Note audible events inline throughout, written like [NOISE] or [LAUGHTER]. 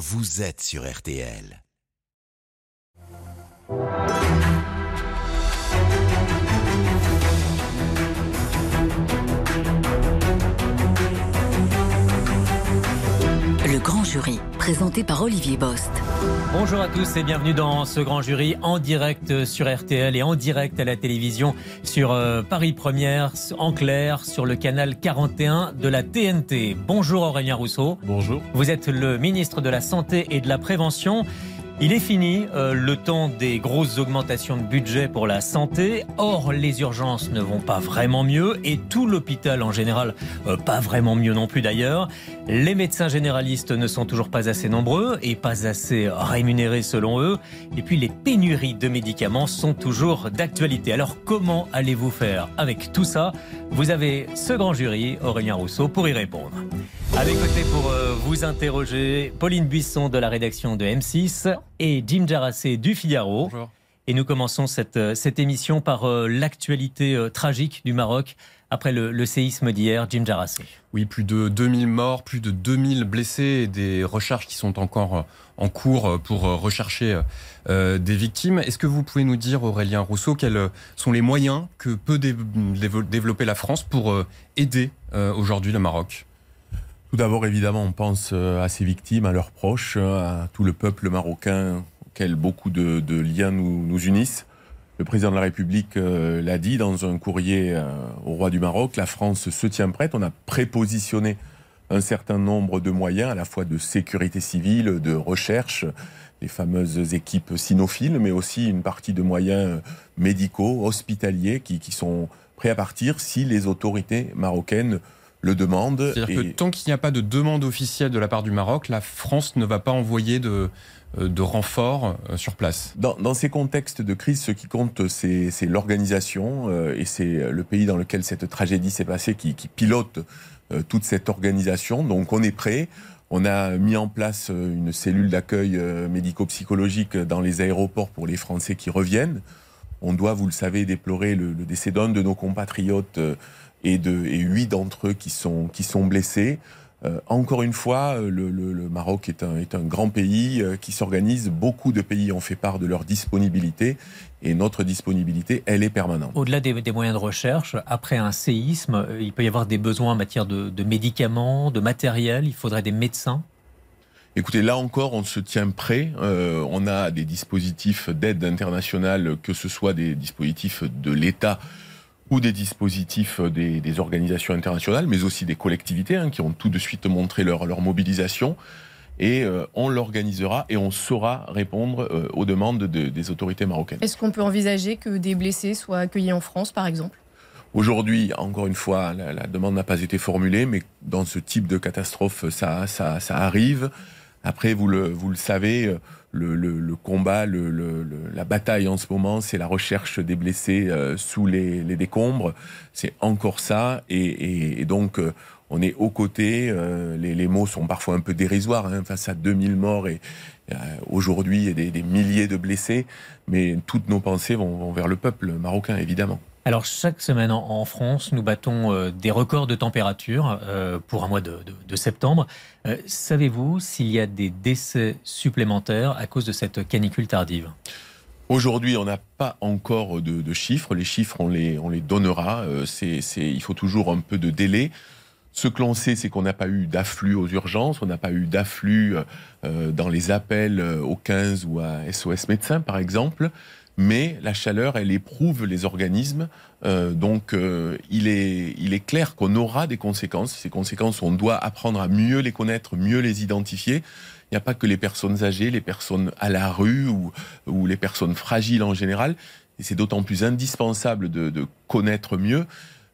vous êtes sur RTL. Grand jury, présenté par Olivier Bost. Bonjour à tous et bienvenue dans ce grand jury en direct sur RTL et en direct à la télévision sur euh, Paris Première, en clair, sur le canal 41 de la TNT. Bonjour Aurélien Rousseau. Bonjour. Vous êtes le ministre de la Santé et de la Prévention. Il est fini euh, le temps des grosses augmentations de budget pour la santé. Or, les urgences ne vont pas vraiment mieux et tout l'hôpital en général, euh, pas vraiment mieux non plus d'ailleurs. Les médecins généralistes ne sont toujours pas assez nombreux et pas assez rémunérés selon eux. Et puis, les pénuries de médicaments sont toujours d'actualité. Alors, comment allez-vous faire avec tout ça? Vous avez ce grand jury, Aurélien Rousseau, pour y répondre. À mes côtés pour euh, vous interroger, Pauline Buisson de la rédaction de M6 et Jim Jarassé du Figaro. Bonjour. Et nous commençons cette, euh, cette émission par euh, l'actualité tragique du Maroc après le, le séisme d'hier. Jim Jarassé. Oui, plus de 2000 morts, plus de 2000 blessés et des recherches qui sont encore en cours pour rechercher euh, des victimes. Est-ce que vous pouvez nous dire, Aurélien Rousseau, quels sont les moyens que peut dé- développer la France pour euh, aider euh, aujourd'hui le Maroc? Tout d'abord, évidemment, on pense euh, à ces victimes, à leurs proches, euh, à tout le peuple marocain auquel beaucoup de, liens nous, unissent. Le président de la République euh, l'a dit dans un courrier euh, au roi du Maroc, la France se tient prête. On a prépositionné un certain nombre de moyens, à la fois de sécurité civile, de recherche, les fameuses équipes sinophiles, mais aussi une partie de moyens médicaux, hospitaliers, qui sont prêts à partir si les autorités marocaines le demandent. C'est-à-dire que tant qu'il n'y a pas de demande officielle de la part du Maroc, la France ne va pas envoyer de, euh, de renforts euh, sur place. Dans, dans ces contextes de crise, ce qui compte, c'est c'est l'organisation euh, et c'est le pays dans lequel cette tragédie s'est passée qui, qui pilote euh, toute cette organisation. Donc on est prêt. On a mis en place une cellule d'accueil médico-psychologique dans les aéroports pour les Français qui reviennent. On doit, vous le savez, déplorer le, le décès d'un de nos compatriotes et, de, et huit d'entre eux qui sont, qui sont blessés. Euh, encore une fois, euh, le, le- le Maroc est un, est un grand pays euh, qui s'organise. Beaucoup de pays ont fait part de leur disponibilité et notre disponibilité, elle est permanente. Au-delà des, des moyens de recherche, après un séisme, il peut y avoir des besoins en matière de, de médicaments, de matériel. Il faudrait des médecins? Écoutez, là encore, on se tient prêt. Euh, on a des dispositifs d'aide internationale, que ce soit des dispositifs de l'État ou des dispositifs des, des organisations internationales, mais aussi des collectivités hein, qui ont tout de suite montré leur, leur mobilisation. Et euh, on l'organisera et on saura répondre euh, aux demandes de- des autorités marocaines. Est-ce qu'on peut envisager que des blessés soient accueillis en France, par exemple? Aujourd'hui, encore une fois, la, la demande n'a pas été formulée, mais dans ce type de catastrophe, ça, ça, ça arrive. Après, vous le, savez, le, le, combat, la bataille en ce moment, c'est la recherche des blessés euh, sous les, décombres. C'est encore ça. Et, donc, euh, on est aux côtés. euh, les, mots sont parfois un peu dérisoires hein, face à 2000 morts et euh, aujourd'hui et des, des milliers de blessés. Mais toutes nos pensées vont, vont vers le peuple marocain, évidemment. Alors chaque semaine en, France, nous battons euh, des records de température euh, pour un mois de, septembre. Euh, Savez-vous s'il y a des décès supplémentaires à cause de cette canicule tardive? Aujourd'hui, on n'a pas encore de, chiffres. Les chiffres, on les, on les donnera. Il faut toujours un peu de délai. Ce que l'on sait, c'est qu'on n'a pas eu d'afflux aux urgences, on n'a pas eu d'afflux dans les appels au 15 ou à SOS médecins, par exemple. Mais la chaleur, elle éprouve les organismes. Euh, donc, euh, il, est, il est clair qu'on aura des conséquences. Ces conséquences, on doit apprendre à mieux les connaître, mieux les identifier. Il n'y a pas que les personnes âgées, les personnes à la rue ou, ou les personnes fragiles en général. Et c'est d'autant plus indispensable de, de connaître mieux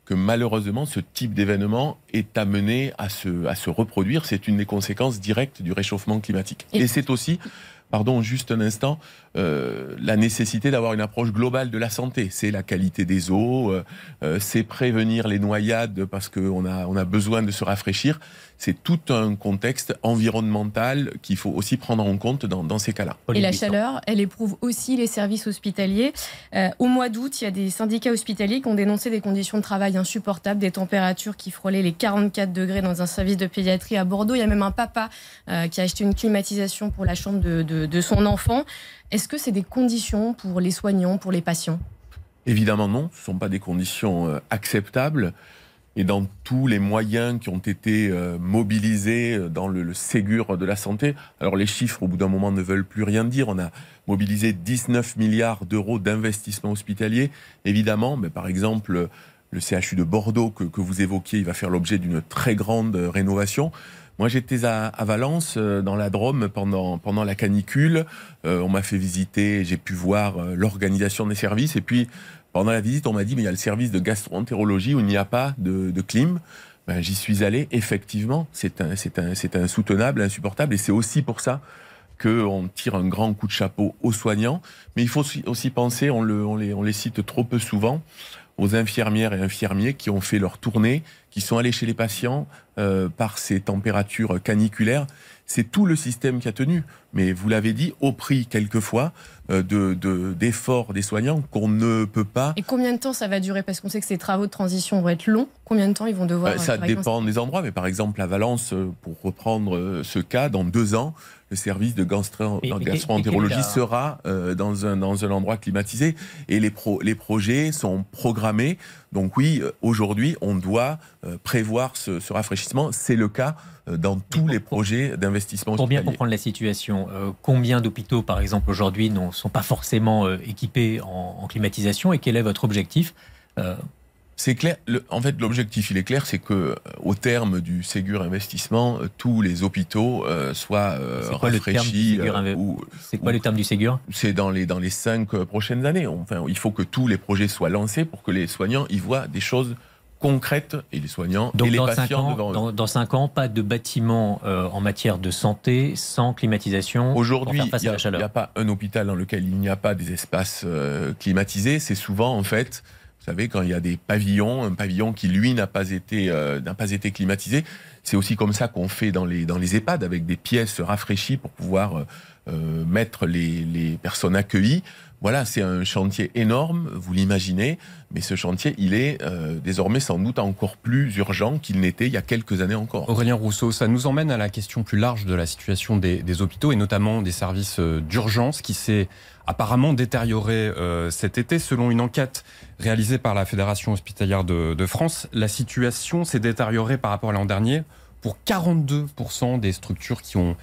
que malheureusement, ce type d'événement est amené à se, à se reproduire. C'est une des conséquences directes du réchauffement climatique. Et- Et c'est aussi pardon, juste un instant, euh, la nécessité d'avoir une approche globale de la santé. C'est la qualité des eaux, euh, euh, c'est prévenir les noyades parce qu'on a, on a besoin de se rafraîchir. C'est tout un contexte environnemental qu'il faut aussi prendre en compte dans, dans ces cas-là. Et la chaleur, elle éprouve aussi les services hospitaliers. Euh, au mois d'août, il y a des syndicats hospitaliers qui ont dénoncé des conditions de travail insupportables, des températures qui frôlaient les 44 degrés dans un service de pédiatrie à Bordeaux. Il y a même un papa euh, qui a acheté une climatisation pour la chambre de, de, de son enfant. Est-ce que c'est des conditions pour les soignants, pour les patients? Évidemment non, ce ne sont pas des conditions euh, acceptables. Et dans tous les moyens qui ont été euh, mobilisés dans le, Ségur de la santé, alors les chiffres au bout d'un moment ne veulent plus rien dire. On a mobilisé 19 milliards d'euros d'investissement hospitalier. Évidemment, mais par exemple, le CHU de Bordeaux que, que vous évoquiez, il va faire l'objet d'une très grande rénovation. Moi, j'étais à, Valence, euh, dans la Drôme, pendant, pendant la canicule. Euh, on m'a fait visiter, j'ai pu voir euh, l'organisation des services. Et puis, pendant la visite, on m'a dit, mais il y a le service de gastroentérologie où il n'y a pas de, de clim. Ben, J'y suis allé. Effectivement, c'est insoutenable, insupportable. Et c'est aussi pour ça qu'on tire un grand coup de chapeau aux soignants. Mais il faut aussi penser, on, le, on, les, on les cite trop peu souvent, aux infirmières et infirmiers qui ont fait leur tournée, qui sont allés chez les patients euh, par ces températures caniculaires. C'est tout le système qui a tenu. Mais vous l'avez dit, au prix quelquefois euh, d'efforts de, des soignants qu'on ne peut pas. Et combien de temps ça va durer? Parce qu'on sait que ces travaux de transition vont être longs. Combien de temps ils vont devoir bah, Ça dépend des endroits. Mais par exemple, à Valence, euh, pour reprendre ce cas, dans deux ans, le service de gastro-entérologie sera euh, dans, un, dans un endroit climatisé et les, pro, les projets sont programmés. Donc oui, aujourd'hui, on doit euh, prévoir ce, ce rafraîchissement. C'est le cas euh, dans tous pour, les projets d'investissement. Pour bien comprendre la situation, euh, combien d'hôpitaux, par exemple, aujourd'hui, ne sont pas forcément euh, équipés en, en, climatisation et quel est votre objectif euh, c'est clair. Le, en fait, l'objectif, il est clair, c'est que au terme du Ségur investissement, tous les hôpitaux euh, soient euh, rafraîchis. C'est quoi le terme du Ségur? C'est dans les dans les cinq prochaines années. Enfin, il faut que tous les projets soient lancés pour que les soignants y voient des choses concrètes et les soignants Donc et les dans patients cinq ans, dans, dans, cinq ans, pas de bâtiment euh, en matière de santé sans climatisation. Aujourd'hui, il n'y a, a, pas un hôpital dans lequel il n'y a pas des espaces euh, climatisés. C'est souvent en fait vous savez, quand il y a des pavillons, un pavillon qui, lui, n'a pas été, euh, pas été climatisé, c'est aussi comme ça qu'on fait dans les, dans les EHPAD, avec des pièces rafraîchies pour pouvoir euh, mettre les, les personnes accueillies. Voilà, c'est un chantier énorme, vous l'imaginez, mais ce chantier, il est euh, désormais sans doute encore plus urgent qu'il n'était il y a quelques années encore. Aurélien Rousseau, ça nous emmène à la question plus large de la situation des hôpitaux et notamment des services d'urgence qui s'est apparemment détérioré euh, cet été. Selon une enquête réalisée par la Fédération hospitalière de, France, la situation s'est détériorée par rapport à l'an dernier pour 42% des structures qui ont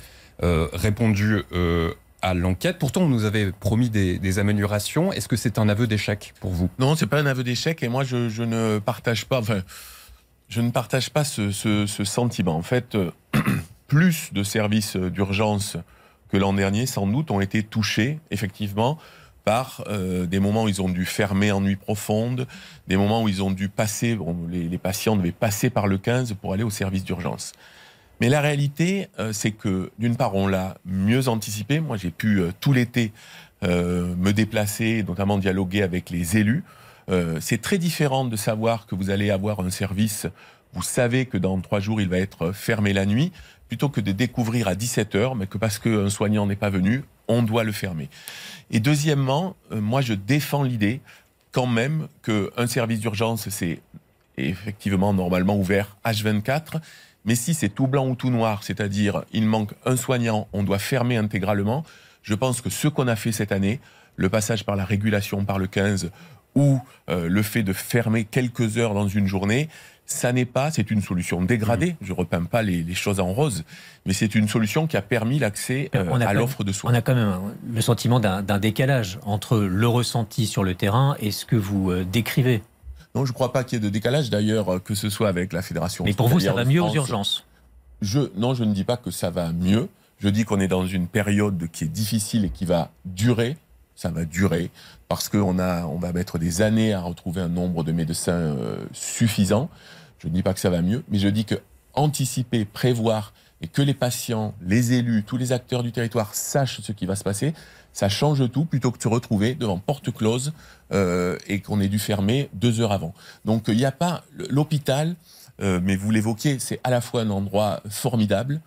euh, répondu euh, à l'enquête. Pourtant, on nous avait promis des, améliorations. Est-ce que c'est un aveu d'échec pour vous? Non, c'est pas un aveu d'échec. Et moi, je, ne partage pas. Enfin, je ne partage pas ce, ce sentiment. En fait, [CLEARS THROAT] plus de services d'urgence que l'an dernier, sans doute, ont été touchés, effectivement, par euh, des moments où ils ont dû fermer en nuit profonde, des moments où ils ont dû passer, les, patients devaient passer par le 15 pour aller au service d'urgence. Mais la réalité, euh, c'est que d'une part, on l'a mieux anticipé. Moi, j'ai pu euh, tout l'été me déplacer, notamment dialoguer avec les élus. C'est très différent de savoir que vous allez avoir un service, vous savez que dans trois jours, il va être fermé la nuit, plutôt que de découvrir à 17h, mais que parce qu'un soignant n'est pas venu, on doit le fermer. Et deuxièmement, euh, moi je défends l'idée quand même qu'un service d'urgence, c'est effectivement normalement ouvert H24, mais si c'est tout blanc ou tout noir, c'est-à-dire il manque un soignant, on doit fermer intégralement, je pense que ce qu'on a fait cette année, le passage par la régulation par le 15 ou euh, le fait de fermer quelques heures dans une journée, ça n'est pas, c'est une solution dégradée. Mmh. Je repeins pas les, les, choses en rose, mais c'est une solution qui a permis l'accès euh, à l'offre de soins. On a quand même le sentiment d'un décalage entre le ressenti sur le terrain et ce que vous euh, décrivez. Non, je ne crois pas qu'il y ait de décalage d'ailleurs, que ce soit avec la fédération. Mais pour vous, ça va mieux aux urgences? je, Non, je ne dis pas que ça va mieux. Je dis qu'on est dans une période qui est difficile et qui va durer. Ça va durer parce qu'on on va mettre des années à retrouver un nombre de médecins euh, suffisant. Je ne dis pas que ça va mieux, mais je dis que anticiper, prévoir et que les patients, les élus, tous les acteurs du territoire sachent ce qui va se passer, ça change tout plutôt que de se retrouver devant porte close euh, et qu'on ait dû fermer deux heures avant. Donc il n'y a pas l'hôpital, euh, mais vous l'évoquiez, c'est à la fois un endroit formidable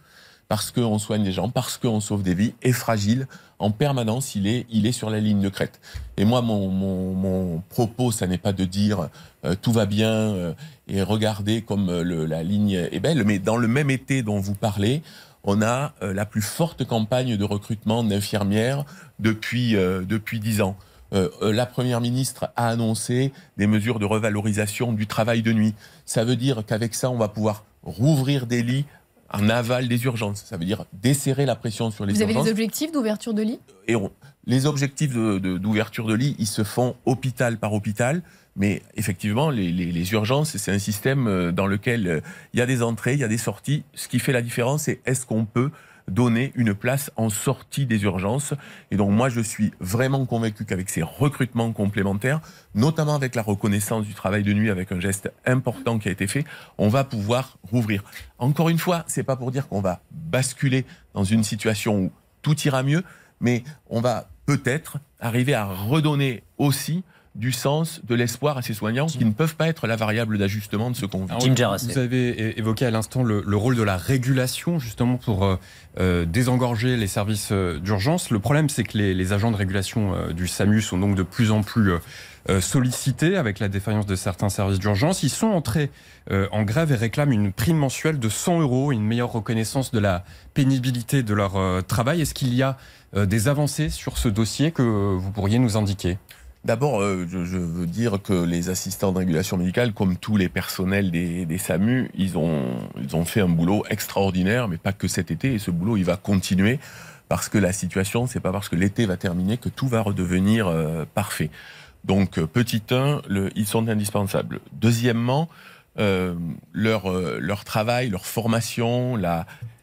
parce qu'on soigne les gens, parce qu'on sauve des vies, et fragile en permanence, il est, il est sur la ligne de crête. Et moi, mon, mon, propos, ça n'est pas de dire euh, tout va bien euh, et regardez comme euh, la ligne est belle, mais dans le même été dont vous parlez, on a la plus forte campagne de recrutement d'infirmières depuis depuis dix ans. la première ministre a annoncé des mesures de revalorisation du travail de nuit. Ça veut dire qu'avec ça, on va pouvoir rouvrir des lits en aval des urgences. Ça veut dire desserrer la pression sur les urgences. Vous avez des objectifs d'ouverture de lits? Et Les objectifs d'ouverture de, de, lits, ils se font hôpital par hôpital. Mais effectivement, les, les, les urgences, c'est un système euh, dans lequel euh, il y a des entrées, il y a des sorties. Ce qui fait la différence, c'est est-ce qu'on peut donner une place en sortie des urgences. Et donc moi, je suis vraiment convaincu qu'avec ces recrutements complémentaires, notamment avec la reconnaissance du travail de nuit, avec un geste important qui a été fait, on va pouvoir rouvrir. Encore une fois, c'est pas pour dire qu'on va basculer dans une situation où tout ira mieux, mais on va peut-être arriver à redonner aussi du sens, de l'espoir à ces soignants qui ne peuvent pas être la variable d'ajustement de ce qu'on vit. Vous avez évoqué à l'instant le, rôle de la régulation justement pour euh, euh, désengorger les services euh, d'urgence. Le problème, c'est que les, agents de régulation du SAMU sont donc de plus en plus sollicités avec la défaillance de certains services d'urgence. Ils sont entrés en grève et réclament une prime mensuelle de 100 euros, une meilleure reconnaissance de la pénibilité de leur travail. Est-ce qu'il y a des avancées sur ce dossier que vous pourriez nous indiquer? D'abord, euh, je, veux dire que les assistants de régulation médicale, comme tous les personnels des, SAMU, ils ont, fait un boulot extraordinaire, mais pas que cet été. Et ce boulot, il va continuer parce que la situation, c'est pas parce que l'été va terminer que tout va redevenir euh, parfait. Donc, euh, petit 1, le, ils sont indispensables. Deuxièmement, leur, travail, leur formation,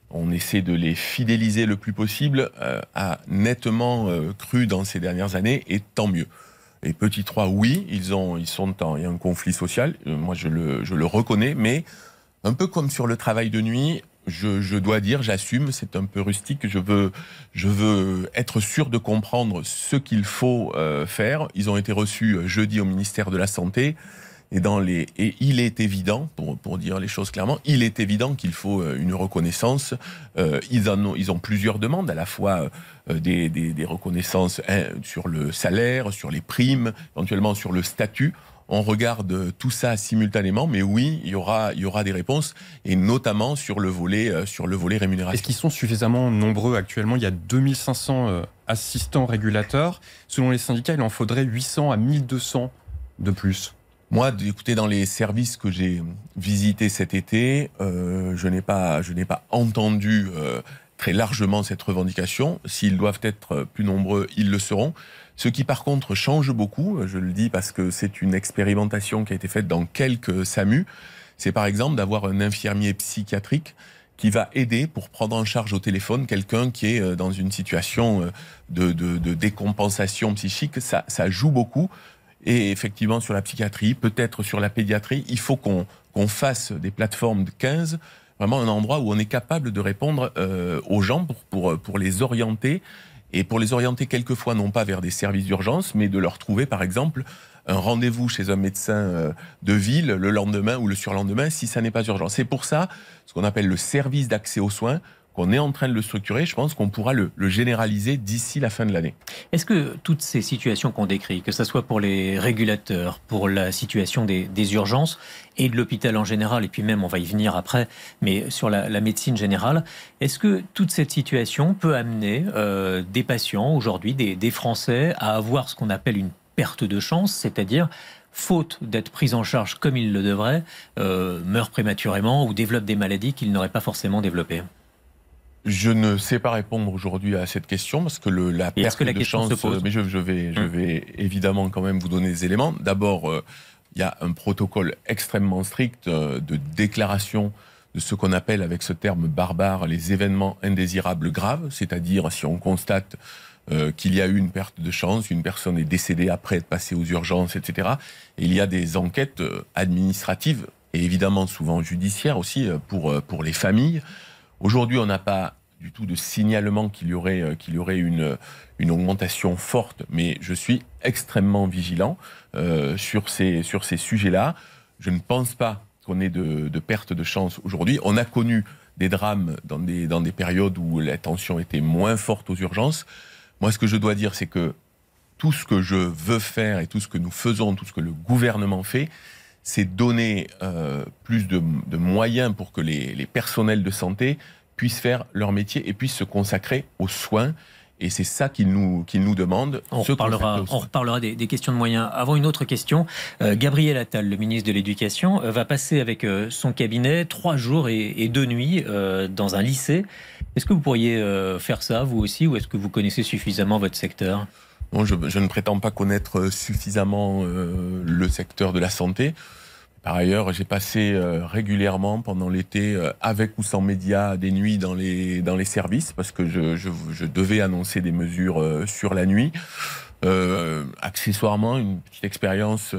on essaie de les fidéliser le plus possible, a nettement cru dans ces dernières années, et tant mieux. Et petit 3, oui, ils, ont, ils sont en, il y a un conflit social, euh, moi je le, je le reconnais, mais un peu comme sur le travail de nuit, je, je dois dire, j'assume, c'est un peu rustique, je veux, je veux être sûr de comprendre ce qu'il faut euh, faire. Ils ont été reçus euh, jeudi au ministère de la Santé. Et, il est évident, pour, pour dire les choses clairement, il est évident qu'il faut euh, une reconnaissance. Euh, ils, en ont, ils ont plusieurs demandes, à la fois euh, des, des, reconnaissances hein, sur le salaire, sur les primes, éventuellement sur le statut. On regarde tout ça simultanément, mais oui, il y aura, il y aura des réponses, et notamment sur le volet, sur le volet rémunération. Est-ce qu'ils sont suffisamment nombreux actuellement? Il y a 2500 assistants régulateurs. Selon les syndicats, il en faudrait 800 à 1200 de plus. Moi, écoutez, dans les services que j'ai visités cet été, euh, je n'ai pas, je n'ai pas entendu euh, très largement cette revendication. S'ils doivent être plus nombreux, ils le seront. Ce qui, par contre, change beaucoup, je le dis parce que c'est une expérimentation qui a été faite dans quelques SAMU, c'est par exemple d'avoir un infirmier psychiatrique qui va aider pour prendre en charge au téléphone quelqu'un qui est euh, dans une situation de, décompensation psychique. Ça joue beaucoup. Et effectivement, sur la psychiatrie, peut-être sur la pédiatrie, il faut qu'on fasse des plateformes de 15, vraiment un endroit où on est capable de répondre euh, aux gens pour, pour, pour les orienter. Et pour les orienter quelquefois, non pas vers des services d'urgence, mais de leur trouver, par exemple, un rendez-vous chez un médecin euh, de ville le lendemain ou le surlendemain si ça n'est pas urgent. C'est pour ça ce qu'on appelle le service d'accès aux soins qu'on est en train de le structurer, je pense qu'on pourra le, généraliser d'ici la fin de l'année. Est-ce que toutes ces situations qu'on décrit, que ce soit pour les régulateurs, pour la situation des, urgences et de l'hôpital en général, et puis même on va y venir après, mais sur la, médecine générale, est-ce que toute cette situation peut amener euh, des patients aujourd'hui, des, Français, à avoir ce qu'on appelle une perte de chance, c'est-à-dire faute d'être pris en charge comme ils le devraient, euh, meurent prématurément ou développent des maladies qu'ils n'auraient pas forcément développées? Je ne sais pas répondre aujourd'hui à cette question parce que le, la perte de chance. Mais je, je vais, je hum. vais évidemment quand même vous donner des éléments. D'abord, euh, il y a un protocole extrêmement strict euh, de déclaration de ce qu'on appelle avec ce terme barbare les événements indésirables graves, c'est-à-dire si on constate euh, qu'il y a eu une perte de chance, une personne est décédée après être passée aux urgences, etc. Et il y a des enquêtes administratives et évidemment souvent judiciaires aussi pour pour les familles Aujourd'hui, on n'a pas du tout de signalement qu'il y aurait, euh, qu'il y aurait une, une augmentation forte, mais je suis extrêmement vigilant euh, sur ces, sur ces sujets-là. Je ne pense pas qu'on ait de, de perte de chance aujourd'hui. On a connu des drames dans des, dans des périodes où la tension était moins forte aux urgences. Moi, ce que je dois dire, c'est que tout ce que je veux faire et tout ce que nous faisons, tout ce que le gouvernement fait, c'est donner euh, plus de, de, moyens pour que les, les personnels de santé puissent faire leur métier et puissent se consacrer aux soins. Et c'est ça qu'ils nous, qu nous demandent. On reparlera, on reparlera des, des, questions de moyens. Avant une autre question, euh, Gabriel Attal, le ministre de l'Éducation, euh, va passer avec euh, son cabinet trois jours et, et deux nuits dans un lycée. Est-ce que vous pourriez faire ça, vous aussi, ou est-ce que vous connaissez suffisamment votre secteur? Non, je, je, ne prétends pas connaître suffisamment euh, le secteur de la santé. Par ailleurs, j'ai passé euh, régulièrement pendant l'été, euh, avec ou sans médias, des nuits dans les, dans les services, parce que je, je, je devais annoncer des mesures euh, sur la nuit. Euh, accessoirement, une petite expérience,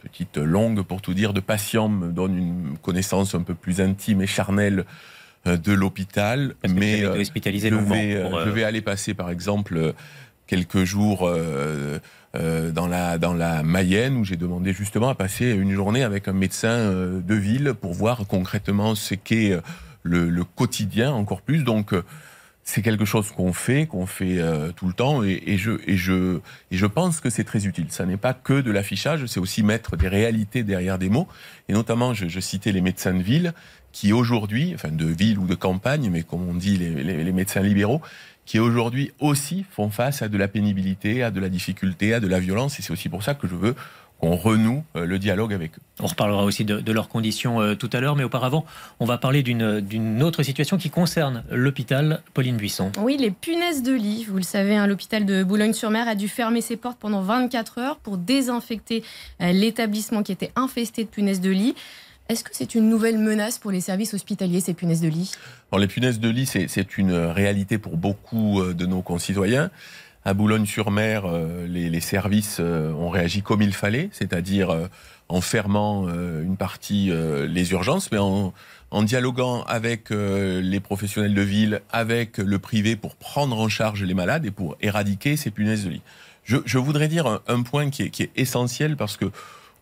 petite longue pour tout dire, de patient me donne une connaissance un peu plus intime et charnelle de l'hôpital. Mais je, vais, je vais aller passer, par exemple, quelques jours euh, euh, dans, la, dans la Mayenne où j'ai demandé justement à passer une journée avec un médecin euh, de ville pour voir concrètement ce qu'est le, quotidien encore plus. Donc c'est quelque chose qu'on fait, qu'on fait tout le temps, et, je, et, je, et je pense que c'est très utile. Ça n'est pas que de l'affichage, c'est aussi mettre des réalités derrière des mots. Et notamment, je citais les médecins de ville, qui aujourd'hui, enfin de ville ou de campagne, mais comme on dit les, les, les médecins libéraux, qui aujourd'hui aussi font face à de la pénibilité, à de la difficulté, à de la violence. Et c'est aussi pour ça que je veux qu'on renoue le dialogue avec eux. On reparlera aussi de, de leurs conditions euh, tout à l'heure, mais auparavant, on va parler d'une autre situation qui concerne l'hôpital Pauline Buisson. Oui, les punaises de lit. Vous le savez, hein, l'hôpital de Boulogne-sur-Mer a dû fermer ses portes pendant 24 heures pour désinfecter euh, l'établissement qui était infesté de punaises de lit. Est-ce que c'est une nouvelle menace pour les services hospitaliers, ces punaises de lit? Les punaises de lit, c'est une réalité pour beaucoup de nos concitoyens. À Boulogne-sur-Mer, euh, les, services euh, ont réagi comme il fallait, c'est-à-dire euh, en fermant une partie les urgences, mais en, en dialoguant avec les professionnels de ville, avec le privé pour prendre en charge les malades et pour éradiquer ces punaises de lit. Je, voudrais dire un, point qui est, essentiel parce que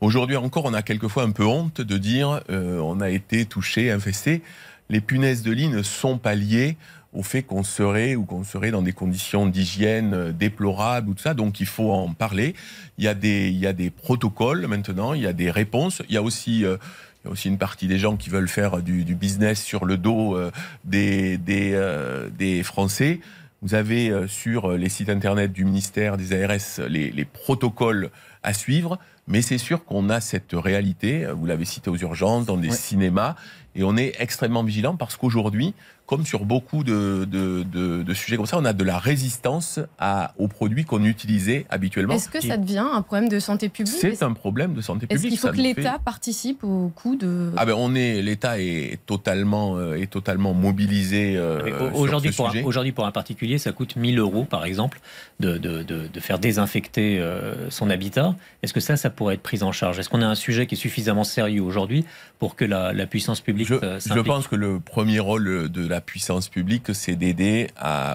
aujourd'hui encore, on a quelquefois un peu honte de dire on a été touché, infesté. Les punaises de lit ne sont pas liées au fait qu'on serait ou qu'on serait dans des conditions d'hygiène déplorables ou tout ça. Donc il faut en parler. Il y a des, il y a des protocoles maintenant, il y a des réponses. Il y a aussi, euh, il y a aussi une partie des gens qui veulent faire du, du business sur le dos euh, des, des, euh, des Français. Vous avez sur les sites internet du ministère des ARS les, les protocoles à suivre. Mais c'est sûr qu'on a cette réalité, vous l'avez cité aux urgences, dans des ouais. cinémas, et on est extrêmement vigilant parce qu'aujourd'hui, comme sur beaucoup de, de, de, de, sujets comme ça, on a de la résistance à, aux produits qu'on utilisait habituellement. Est-ce que ça devient un problème de santé publique? C'est un problème de santé publique. Est-ce qu'il faut que l'État fait... participe au coût de Ah ben on est l'État est totalement euh, est totalement mobilisé. Euh, aujourd'hui pour un, aujourd'hui pour un particulier, ça coûte 1000 euros par exemple de, de, de, de faire désinfecter euh, son habitat. Est-ce que ça ça pourrait être pris en charge? Est-ce qu'on a un sujet qui est suffisamment sérieux aujourd'hui pour que la, la puissance publique je, je pense que le premier rôle de la puissance publique, c'est d'aider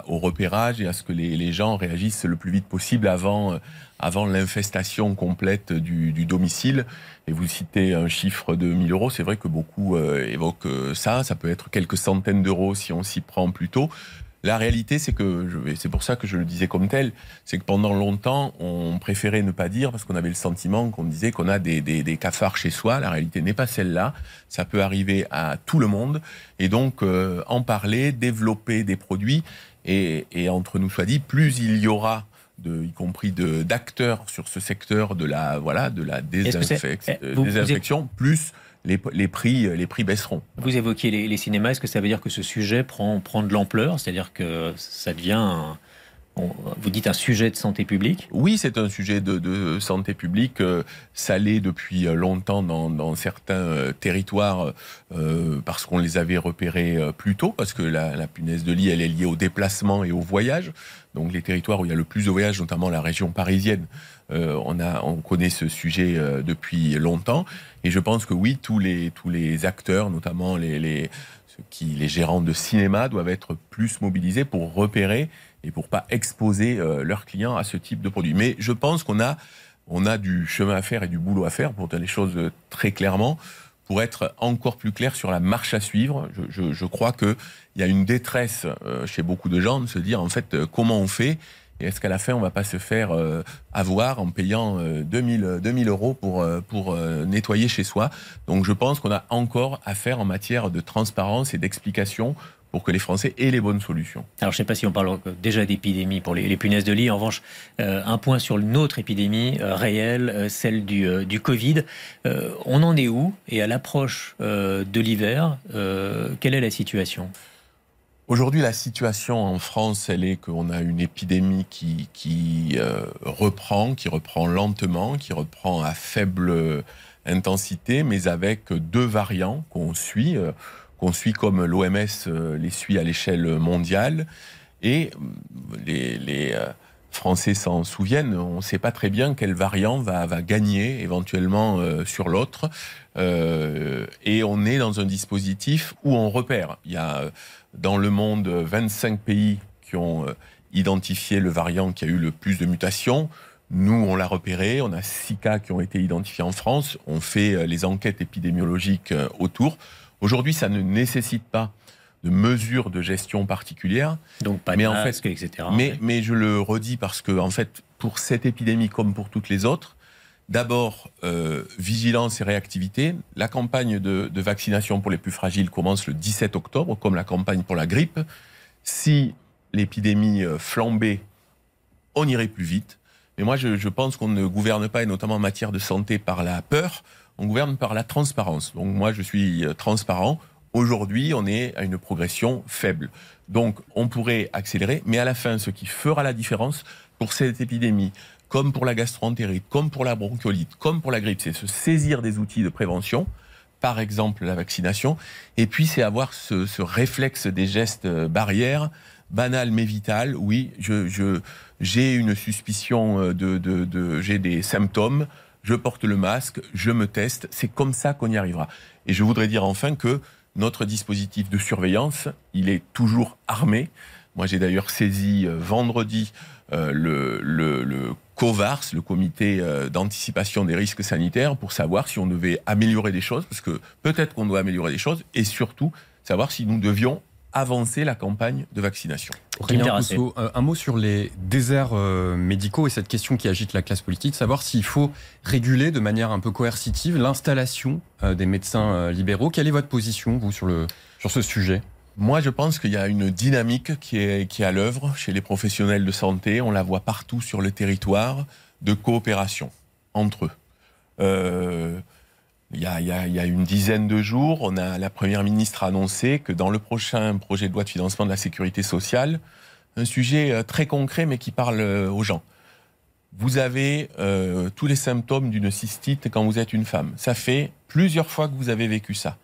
au repérage et à ce que les, les, gens réagissent le plus vite possible avant, avant l'infestation complète du, du, domicile. Et vous citez un chiffre de 1000 euros, c'est vrai que beaucoup euh, évoquent ça, ça peut être quelques centaines d'euros si on s'y prend plus tôt. La réalité, c'est que, c'est pour ça que je le disais comme tel, c'est que pendant longtemps, on préférait ne pas dire parce qu'on avait le sentiment qu'on disait qu'on a des, des, des, cafards chez soi. La réalité n'est pas celle-là. Ça peut arriver à tout le monde. Et donc, euh, en parler, développer des produits, et, et entre nous soit dit, plus il y aura de, y compris d'acteurs sur ce secteur de la, voilà, de la Eh, désinfection, plus les, prix, les prix baisseront. Vous évoquiez les, cinémas, est-ce que ça veut dire que ce sujet prend, prend de l'ampleur? C'est-à-dire que ça devient, vous dites un sujet de santé publique Oui, c'est un sujet de, santé publique. Euh, ça l'est depuis longtemps dans, certains euh, territoires euh, parce qu'on les avait repérés euh, plus tôt, parce que la, punaise de lit, elle est liée au déplacement et au voyage. Donc les territoires où il y a le plus de voyages, notamment la région parisienne, euh, on, connaît ce sujet euh, depuis longtemps. Et je pense que oui, tous les, tous les acteurs, notamment les, les qui, les gérants de cinéma doivent être plus mobilisés pour repérer et pour pas exposer euh, leurs clients à ce type de produit. Mais je pense qu'on a, on a du chemin à faire et du boulot à faire pour dire les choses euh, très clairement, pour être encore plus clair sur la marche à suivre. Je, je, je crois qu'il y a une détresse euh, chez beaucoup de gens de se dire en fait comment on fait et est-ce qu'à la fin, on va pas se faire avoir en payant euh, 2000, 2000 euros pour, pour nettoyer chez soi Donc je pense qu'on a encore à faire en matière de transparence et d'explication pour que les Français aient les bonnes solutions. Alors je ne sais pas si on parle déjà d'épidémie pour les, les, punaises de lit. En revanche, euh, un point sur une autre épidémie euh, réelle, euh, celle du, du Covid. on en est où Et à l'approche de l'hiver, quelle est la situation? Aujourd'hui, la situation en France, elle est qu'on a une épidémie qui, qui reprend, qui reprend lentement, qui reprend à faible intensité, mais avec deux variants qu'on suit, qu'on suit comme l'OMS euh, les suit à l'échelle mondiale. Et les, les Français s'en souviennent, on ne sait pas très bien quel variant va, gagner éventuellement sur l'autre. et on est dans un dispositif où on repère. Il y a dans le monde 25 pays qui ont euh, identifié le variant qui a eu le plus de mutations. Nous, on l'a repéré. On a six cas qui ont été identifiés en France. On fait euh, les enquêtes épidémiologiques euh, autour. Aujourd'hui, ça ne nécessite pas de mesures de gestion particulières. Donc pas de mais masque, en fait, etc. Mais, mais je le redis parce que, en fait, pour cette épidémie comme pour toutes les autres, D'abord, euh, vigilance et réactivité. La campagne de, de, vaccination pour les plus fragiles commence le 17 octobre, comme la campagne pour la grippe. Si l'épidémie flambait, on irait plus vite. Mais moi, je, je pense qu'on ne gouverne pas, et notamment en matière de santé, par la peur, on gouverne par la transparence. Donc moi, je suis transparent. Aujourd'hui, on est à une progression faible. Donc, on pourrait accélérer, mais à la fin, ce qui fera la différence pour cette épidémie, comme pour la gastroentérite, comme pour la bronchiolite, comme pour la grippe, c'est se saisir des outils de prévention, par exemple la vaccination, et puis c'est avoir ce, réflexe des gestes barrières, banal mais vital. Oui, j'ai une suspicion de, de j'ai des symptômes, je porte le masque, je me teste, c'est comme ça qu'on y arrivera. Et je voudrais dire enfin que notre dispositif de surveillance, il est toujours armé. Moi, j'ai d'ailleurs saisi vendredi euh, le, le, le COVARS, le comité euh, d'anticipation des risques sanitaires, pour savoir si on devait améliorer des choses, parce que peut-être qu'on doit améliorer des choses, et surtout savoir si nous devions avancer la campagne de vaccination. Aurélien Rousseau, euh, un mot sur les déserts euh, médicaux et cette question qui agite la classe politique, savoir s'il faut réguler de manière un peu coercitive l'installation euh, des médecins libéraux. Quelle est votre position, vous, sur, le, sur ce sujet? Moi, je pense qu'il y a une dynamique qui est, qui est à l'œuvre chez les professionnels de santé. On la voit partout sur le territoire de coopération entre eux. Euh, il y, a, une dizaine de jours, on a, la Première ministre a annoncé que dans le prochain projet de loi de financement de la sécurité sociale, un sujet très concret mais qui parle aux gens. Vous avez euh, tous les symptômes d'une cystite quand vous êtes une femme. Ça fait plusieurs fois que vous avez vécu ça.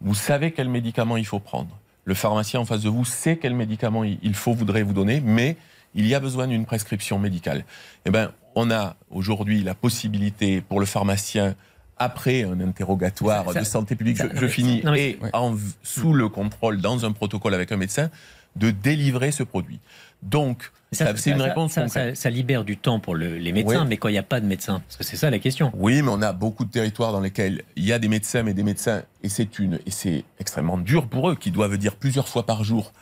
Vous savez quel médicament il faut prendre le pharmacien en face de vous sait quel médicament il faut, voudrait vous donner, mais il y a besoin d'une prescription médicale. Eh ben, on a aujourd'hui la possibilité pour le pharmacien, après un interrogatoire ça, ça, de santé publique, ça, je, je, finis, non, et ouais. en, sous le contrôle, dans un protocole avec un médecin, de délivrer ce produit. Donc, c'est une réponse ça, ça, libère du temps pour le, les médecins, oui. mais quand il n'y a pas de médecin, parce que c'est ça la question. Oui, mais on a beaucoup de territoires dans lesquels il y a des médecins, mais des médecins, et c'est une, et c'est extrêmement dur pour eux, qui doivent dire plusieurs fois par jour,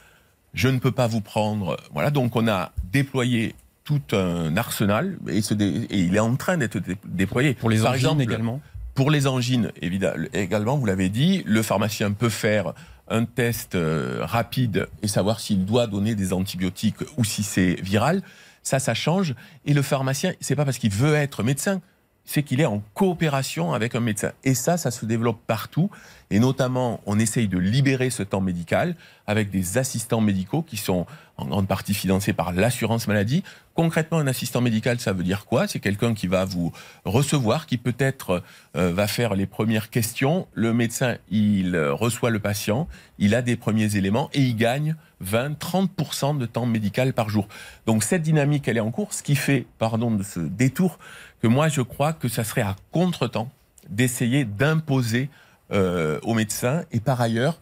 je ne peux pas vous prendre. Voilà, donc on a déployé tout un arsenal, et, ce dé, et il est en train d'être dé, déployé. Pour les par exemple, également. Pour les angines, évidemment, également, vous l'avez dit, le pharmacien peut faire un test euh, rapide et savoir s'il doit donner des antibiotiques ou si c'est viral, ça, ça change. Et le pharmacien, c'est pas parce qu'il veut être médecin, c'est qu'il est en coopération avec un médecin. Et ça, ça se développe partout. Et notamment, on essaye de libérer ce temps médical avec des assistants médicaux qui sont en grande partie financés par l'assurance maladie. Concrètement, un assistant médical, ça veut dire quoi? C'est quelqu'un qui va vous recevoir, qui peut-être euh, va faire les premières questions. Le médecin, il reçoit le patient, il a des premiers éléments et il gagne 20-30% de temps médical par jour. Donc cette dynamique, elle est en cours, ce qui fait, pardon de ce détour, que moi je crois que ça serait à contre-temps d'essayer d'imposer euh, aux médecins et par ailleurs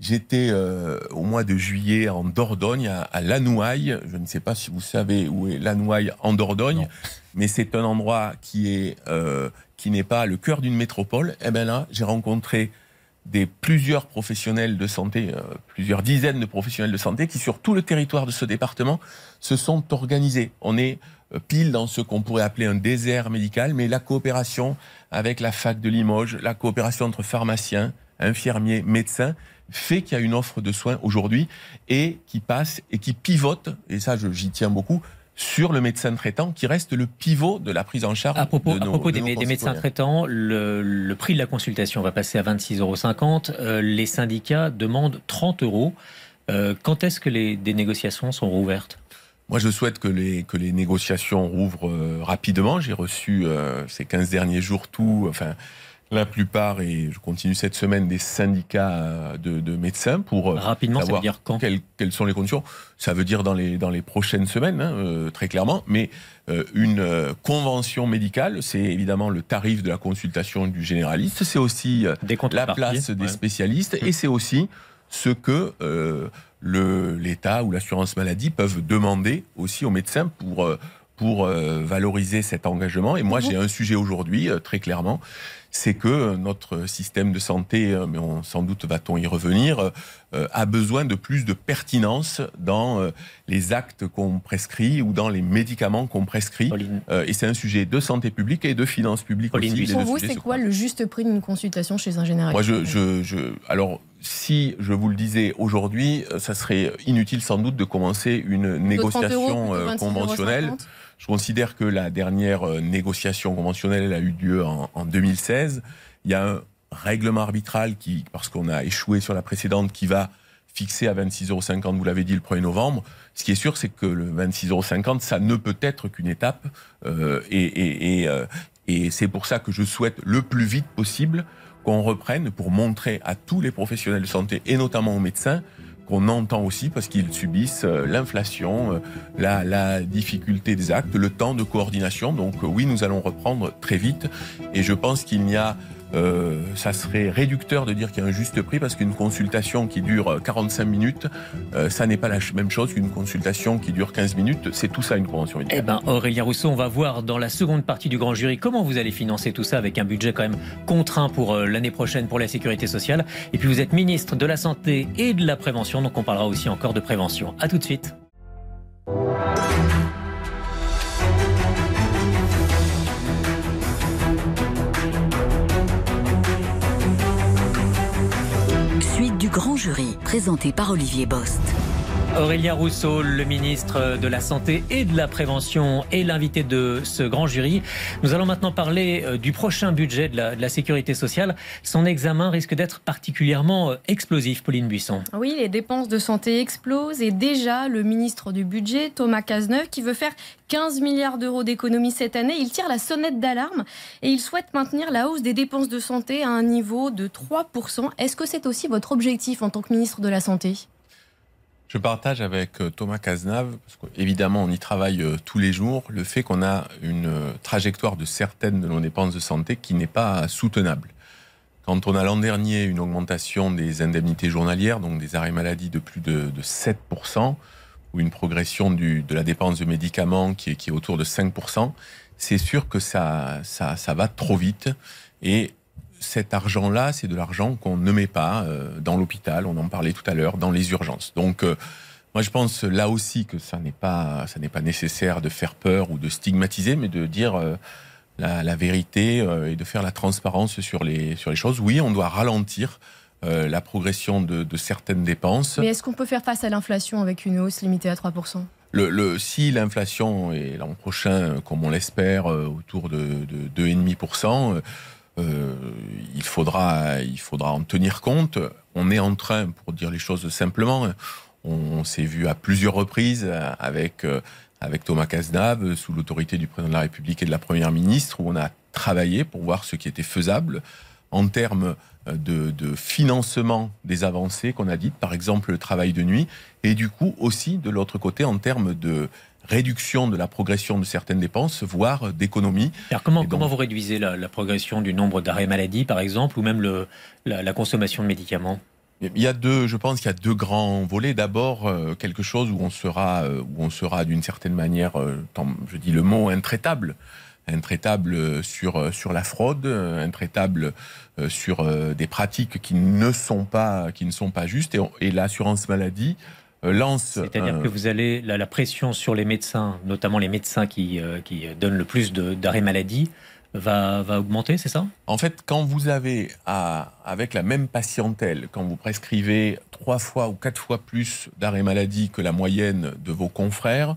J'étais euh, au mois de juillet en Dordogne, à, à Lanouaille. Je ne sais pas si vous savez où est Lanouaille en Dordogne, Non. mais c'est un endroit qui est euh, qui n'est pas le cœur d'une métropole. Et bien là, j'ai rencontré des plusieurs professionnels de santé, euh, plusieurs dizaines de professionnels de santé qui, sur tout le territoire de ce département, se sont organisés. On est pile dans ce qu'on pourrait appeler un désert médical, mais la coopération avec la fac de Limoges, la coopération entre pharmaciens, infirmiers, médecins, fait qu'il y a une offre de soins aujourd'hui et qui passe et qui pivote, et ça j'y tiens beaucoup, sur le médecin traitant qui reste le pivot de la prise en charge À propos, de à nos, propos de des, médecins traitants, le, le prix de la consultation va passer à 26,50 euros. Euh, les syndicats demandent 30 euros. Euh, quand est-ce que les, des négociations sont rouvertes? Moi, je souhaite que les, que les négociations rouvrent euh, rapidement. J'ai reçu euh, ces 15 derniers jours tout, enfin, la plupart, et je continue cette semaine, des syndicats euh, de, de médecins pour euh, Rapidement, ça veut savoir dire quand? quelles, quelles sont les conditions. Ça veut dire dans les, dans les prochaines semaines, hein, euh, très clairement. Mais euh, une euh, convention médicale, c'est évidemment le tarif de la consultation du généraliste. C'est aussi euh, Des la place des ouais. spécialistes et c'est aussi ce que euh, le l'État ou l'assurance maladie peuvent demander aussi aux médecins pour euh, pour euh, valoriser cet engagement. Et moi, j'ai un sujet aujourd'hui, très clairement, c'est que notre système de santé, euh, mais on, sans doute va-t-on y revenir, euh, a besoin de plus de pertinence dans euh, les actes qu'on prescrit ou dans les médicaments qu'on prescrit. Pauline, Euh, et c'est un sujet de santé publique et de finances publiques Pauline aussi. Pour vous, c'est quoi le juste prix d'une consultation chez un généraliste? Moi, je, je, je, alors, si je vous le disais aujourd'hui, euh, ça serait inutile sans doute de commencer une Plutôt 30 euros, négociation euh, 26,50 euros conventionnelle. Je considère que la dernière euh, négociation conventionnelle elle a eu lieu en, en 2016. Il y a un règlement arbitral qui, parce qu'on a échoué sur la précédente, qui va fixer à 26,50 euros, vous l'avez dit, le 1er novembre. Ce qui est sûr, c'est que le 26,50 euros, ça ne peut être qu'une étape. euh, et, euh, et c'est pour ça que je souhaite le plus vite possible qu'on reprenne pour montrer à tous les professionnels de santé, et notamment aux médecins, qu'on entend aussi parce qu'ils subissent euh, l'inflation, euh, la, la difficulté des actes, le temps de coordination. Donc euh, oui, nous allons reprendre très vite. Et je pense qu'il n'y a, euh, ça serait réducteur de dire qu'il y a un juste prix parce qu'une consultation qui dure euh, 45 minutes, euh, ça n'est pas la même chose qu'une consultation qui dure 15 minutes. C'est tout ça une convention Eh médicale. ben, Aurélien Rousseau, on va voir dans la seconde partie du grand jury comment vous allez financer tout ça avec un budget quand même contraint pour euh, l'année prochaine pour la sécurité sociale. Et puis vous êtes ministre de la Santé et de la Prévention, donc on parlera aussi encore de prévention. À tout de suite. Grand jury, présenté par Olivier Bost. Aurélien Rousseau, le ministre de la Santé et de la Prévention, est l'invité de ce grand jury. Nous allons maintenant parler euh, du prochain budget de la, de la sécurité sociale. Son examen risque d'être particulièrement euh, explosif, Pauline Buisson. Oui, les dépenses de santé explosent et déjà le ministre du Budget, Thomas Cazeneuve, qui veut faire 15 milliards d'euros d'économies cette année, il tire la sonnette d'alarme et il souhaite maintenir la hausse des dépenses de santé à un niveau de 3%. Est-ce que c'est aussi votre objectif en tant que ministre de la Santé? Je partage avec euh, Thomas Cazenave, parce qu'évidemment on y travaille euh, tous les jours, le fait qu'on a une euh, trajectoire de certaines de nos dépenses de santé qui n'est pas soutenable. Quand on a l'an dernier une augmentation des indemnités journalières, donc des arrêts maladie de plus de, de 7%, ou une progression de la dépense de médicaments qui est, qui est autour de 5%, c'est sûr que ça, ça, ça va trop vite. Et cet argent-là, c'est de l'argent qu'on ne met pas euh, dans l'hôpital, on en parlait tout à l'heure, dans les urgences. Donc, euh, moi, je pense là aussi que ça n'est pas, ça n'est pas nécessaire de faire peur ou de stigmatiser, mais de dire euh, la, la vérité euh, et de faire la transparence sur les, sur les choses. Oui, on doit ralentir euh, la progression de, de certaines dépenses. Mais est-ce qu'on peut faire face à l'inflation avec une hausse limitée à 3% Le, le, si l'inflation est l'an prochain, comme on l'espère, autour de, de 2,5%, euh, il, faudra, il faudra en tenir compte. On est en train, pour dire les choses simplement, on, s'est vu à plusieurs reprises avec, euh, avec Thomas Cazenave, sous l'autorité du président de la République et de la Première ministre, où on a travaillé pour voir ce qui était faisable en termes de, de, financement des avancées qu'on a dites, par exemple le travail de nuit, et du coup aussi de l'autre côté en termes de réduction de la progression de certaines dépenses, voire d'économie. Alors comment, donc- comment vous réduisez la, la progression du nombre d'arrêts maladie, par exemple, ou même le, la, la consommation de médicaments? Il y a deux, je pense qu'il y a deux grands volets. D'abord, euh, quelque chose où on sera, euh, où on sera d'une certaine manière, euh, je dis le mot intraitable, intraitable sur sur la fraude, intraitable sur des pratiques qui ne sont pas qui ne sont pas justes. Et, l'assurance maladie lance. C'est-à-dire que vous allez la, la, pression sur les médecins, notamment les médecins qui qui donnent le plus d'arrêts maladie va, va augmenter, c'est ça? En fait, quand vous avez, à, avec la même patientèle, quand vous prescrivez trois fois ou quatre fois plus d'arrêt maladie que la moyenne de vos confrères,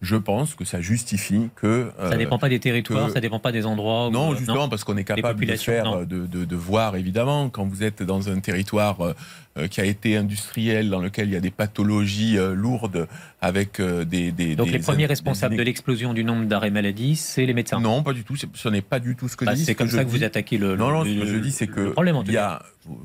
je pense que ça justifie que. ça ne dépend pas des territoires, ça ne dépend pas des endroits. non, justement, parce qu'on est capable de faire, de, de, voir évidemment, quand vous êtes dans un territoire euh, qui a été industriel, dans lequel il y a des pathologies euh, lourdes avec euh, des, des. Donc les premiers responsables de l'explosion du nombre d'arrêts maladie, c'est les médecins. Non, pas du tout. Ce n'est pas du tout ce que je bah, dis. C'est comme ça que vous attaquez le. Non, non, ce que je dis, c'est que. Il y a,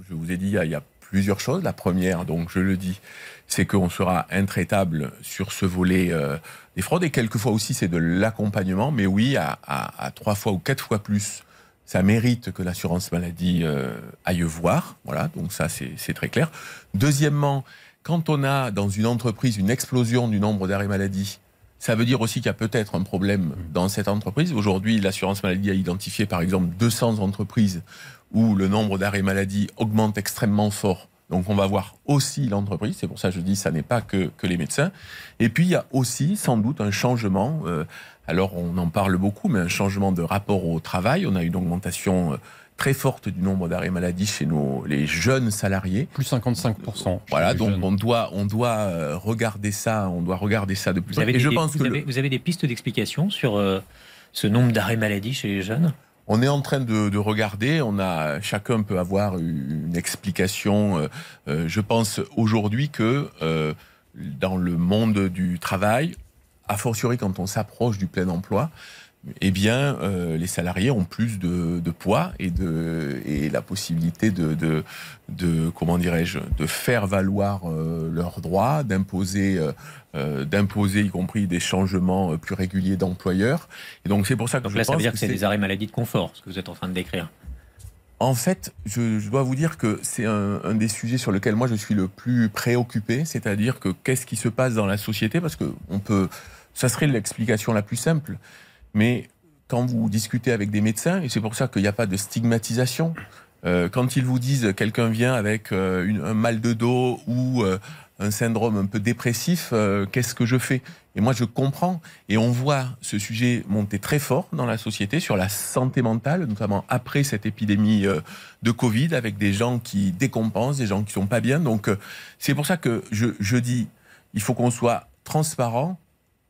je vous ai dit, il y a plusieurs choses. La première, donc je le dis, c'est qu'on sera intraitable sur ce volet euh, des fraudes et quelquefois aussi c'est de l'accompagnement, mais oui, à, trois fois ou quatre fois plus, ça mérite que l'assurance maladie euh, aille voir. Voilà, donc ça c'est très clair. Deuxièmement, quand on a dans une entreprise une explosion du nombre d'arrêts maladie, ça veut dire aussi qu'il y a peut-être un problème dans cette entreprise. Aujourd'hui, l'assurance maladie a identifié par exemple 200 entreprises où le nombre d'arrêts maladie augmente extrêmement fort donc on va voir aussi l'entreprise, c'est pour ça que je dis ça n'est pas que, que, les médecins. Et puis il y a aussi sans doute un changement, euh, alors on en parle beaucoup, mais un changement de rapport au travail. On a une augmentation euh, très forte du nombre d'arrêts maladie chez nos les jeunes salariés. Plus 55%. Voilà, donc on doit, on doit euh, regarder ça, on doit regarder ça de plus je pense vous, avez, vous avez des pistes d'explication sur ce nombre d'arrêts maladie chez les jeunes? On est en train de, regarder. On a chacun peut avoir une explication. Euh, euh, je pense aujourd'hui que euh, dans le monde du travail, a fortiori quand on s'approche du plein emploi, eh bien, euh, les salariés ont plus de, poids et, de, et la possibilité de, de, comment dirais-je, de faire valoir euh, leurs droits, d'imposer, euh, d'imposer, y compris des changements plus réguliers d'employeurs. Et donc, c'est pour ça que donc je là, ça veut dire que, c'est des arrêts maladie de confort, ce que vous êtes en train de décrire. En fait, je, dois vous dire que c'est un, un, des sujets sur lesquels moi je suis le plus préoccupé, c'est-à-dire que qu'est-ce qui se passe dans la société, parce que on peut, ça serait l'explication la plus simple mais quand vous discutez avec des médecins, et c'est pour ça qu'il n'y a pas de stigmatisation, euh, quand ils vous disent quelqu'un vient avec euh, un mal de dos ou euh, un syndrome un peu dépressif, qu'est-ce que je fais? Et moi, je comprends. Et on voit ce sujet monter très fort dans la société sur la santé mentale, notamment après cette épidémie de Covid, avec des gens qui décompensent, des gens qui sont pas bien. Donc, c'est pour ça que je, je dis, il faut qu'on soit transparent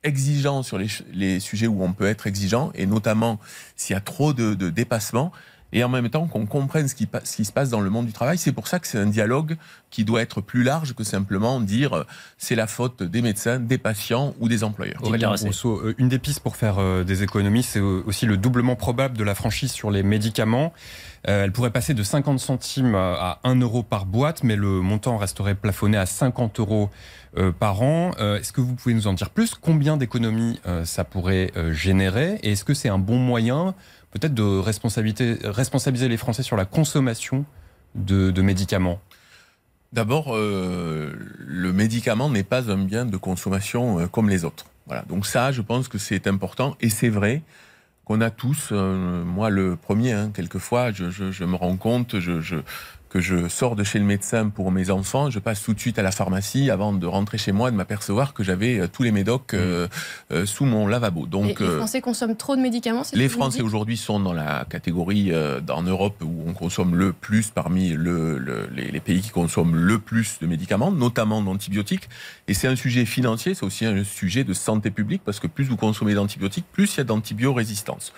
exigeant sur les, sujets où on peut être exigeant, et notamment s'il y a trop de, de dépassements, et en même temps qu'on comprenne ce qui, ce qui, se passe dans le monde du travail. C'est pour ça que c'est un dialogue qui doit être plus large que simplement dire euh, c'est la faute des médecins, des patients ou des employeurs. Euh, une des pistes pour faire euh, des économies, c'est aussi le doublement probable de la franchise sur les médicaments. Elle pourrait passer de 50 centimes à 1 euro par boîte, mais le montant resterait plafonné à 50 euros par an. Euh, est-ce que vous pouvez nous en dire plus? Combien d'économies euh, ça pourrait générer? Et est-ce que c'est un bon moyen peut-être de responsabiliser les Français sur la consommation de, médicaments? D'abord, le médicament n'est pas un bien de consommation comme les autres. Voilà. Donc ça, je pense que c'est important et c'est vrai qu'on a tous, moi le premier, hein, quelquefois, je, me rends compte, je, que je sors de chez le médecin pour mes enfants, je passe tout de suite à la pharmacie avant de rentrer chez moi, de m'apercevoir que j'avais euh, tous les médocs euh, mm. euh, sous mon lavabo. Donc, les Français consomment trop de médicaments Les Français aujourd'hui sont dans la catégorie en Europe où on consomme le plus parmi le, les, les, pays qui consomment le plus de médicaments, notamment d'antibiotiques. Et c'est un sujet financier, c'est aussi un sujet de santé publique parce que plus vous consommez d'antibiotiques, plus il y a d'antibiorésistance.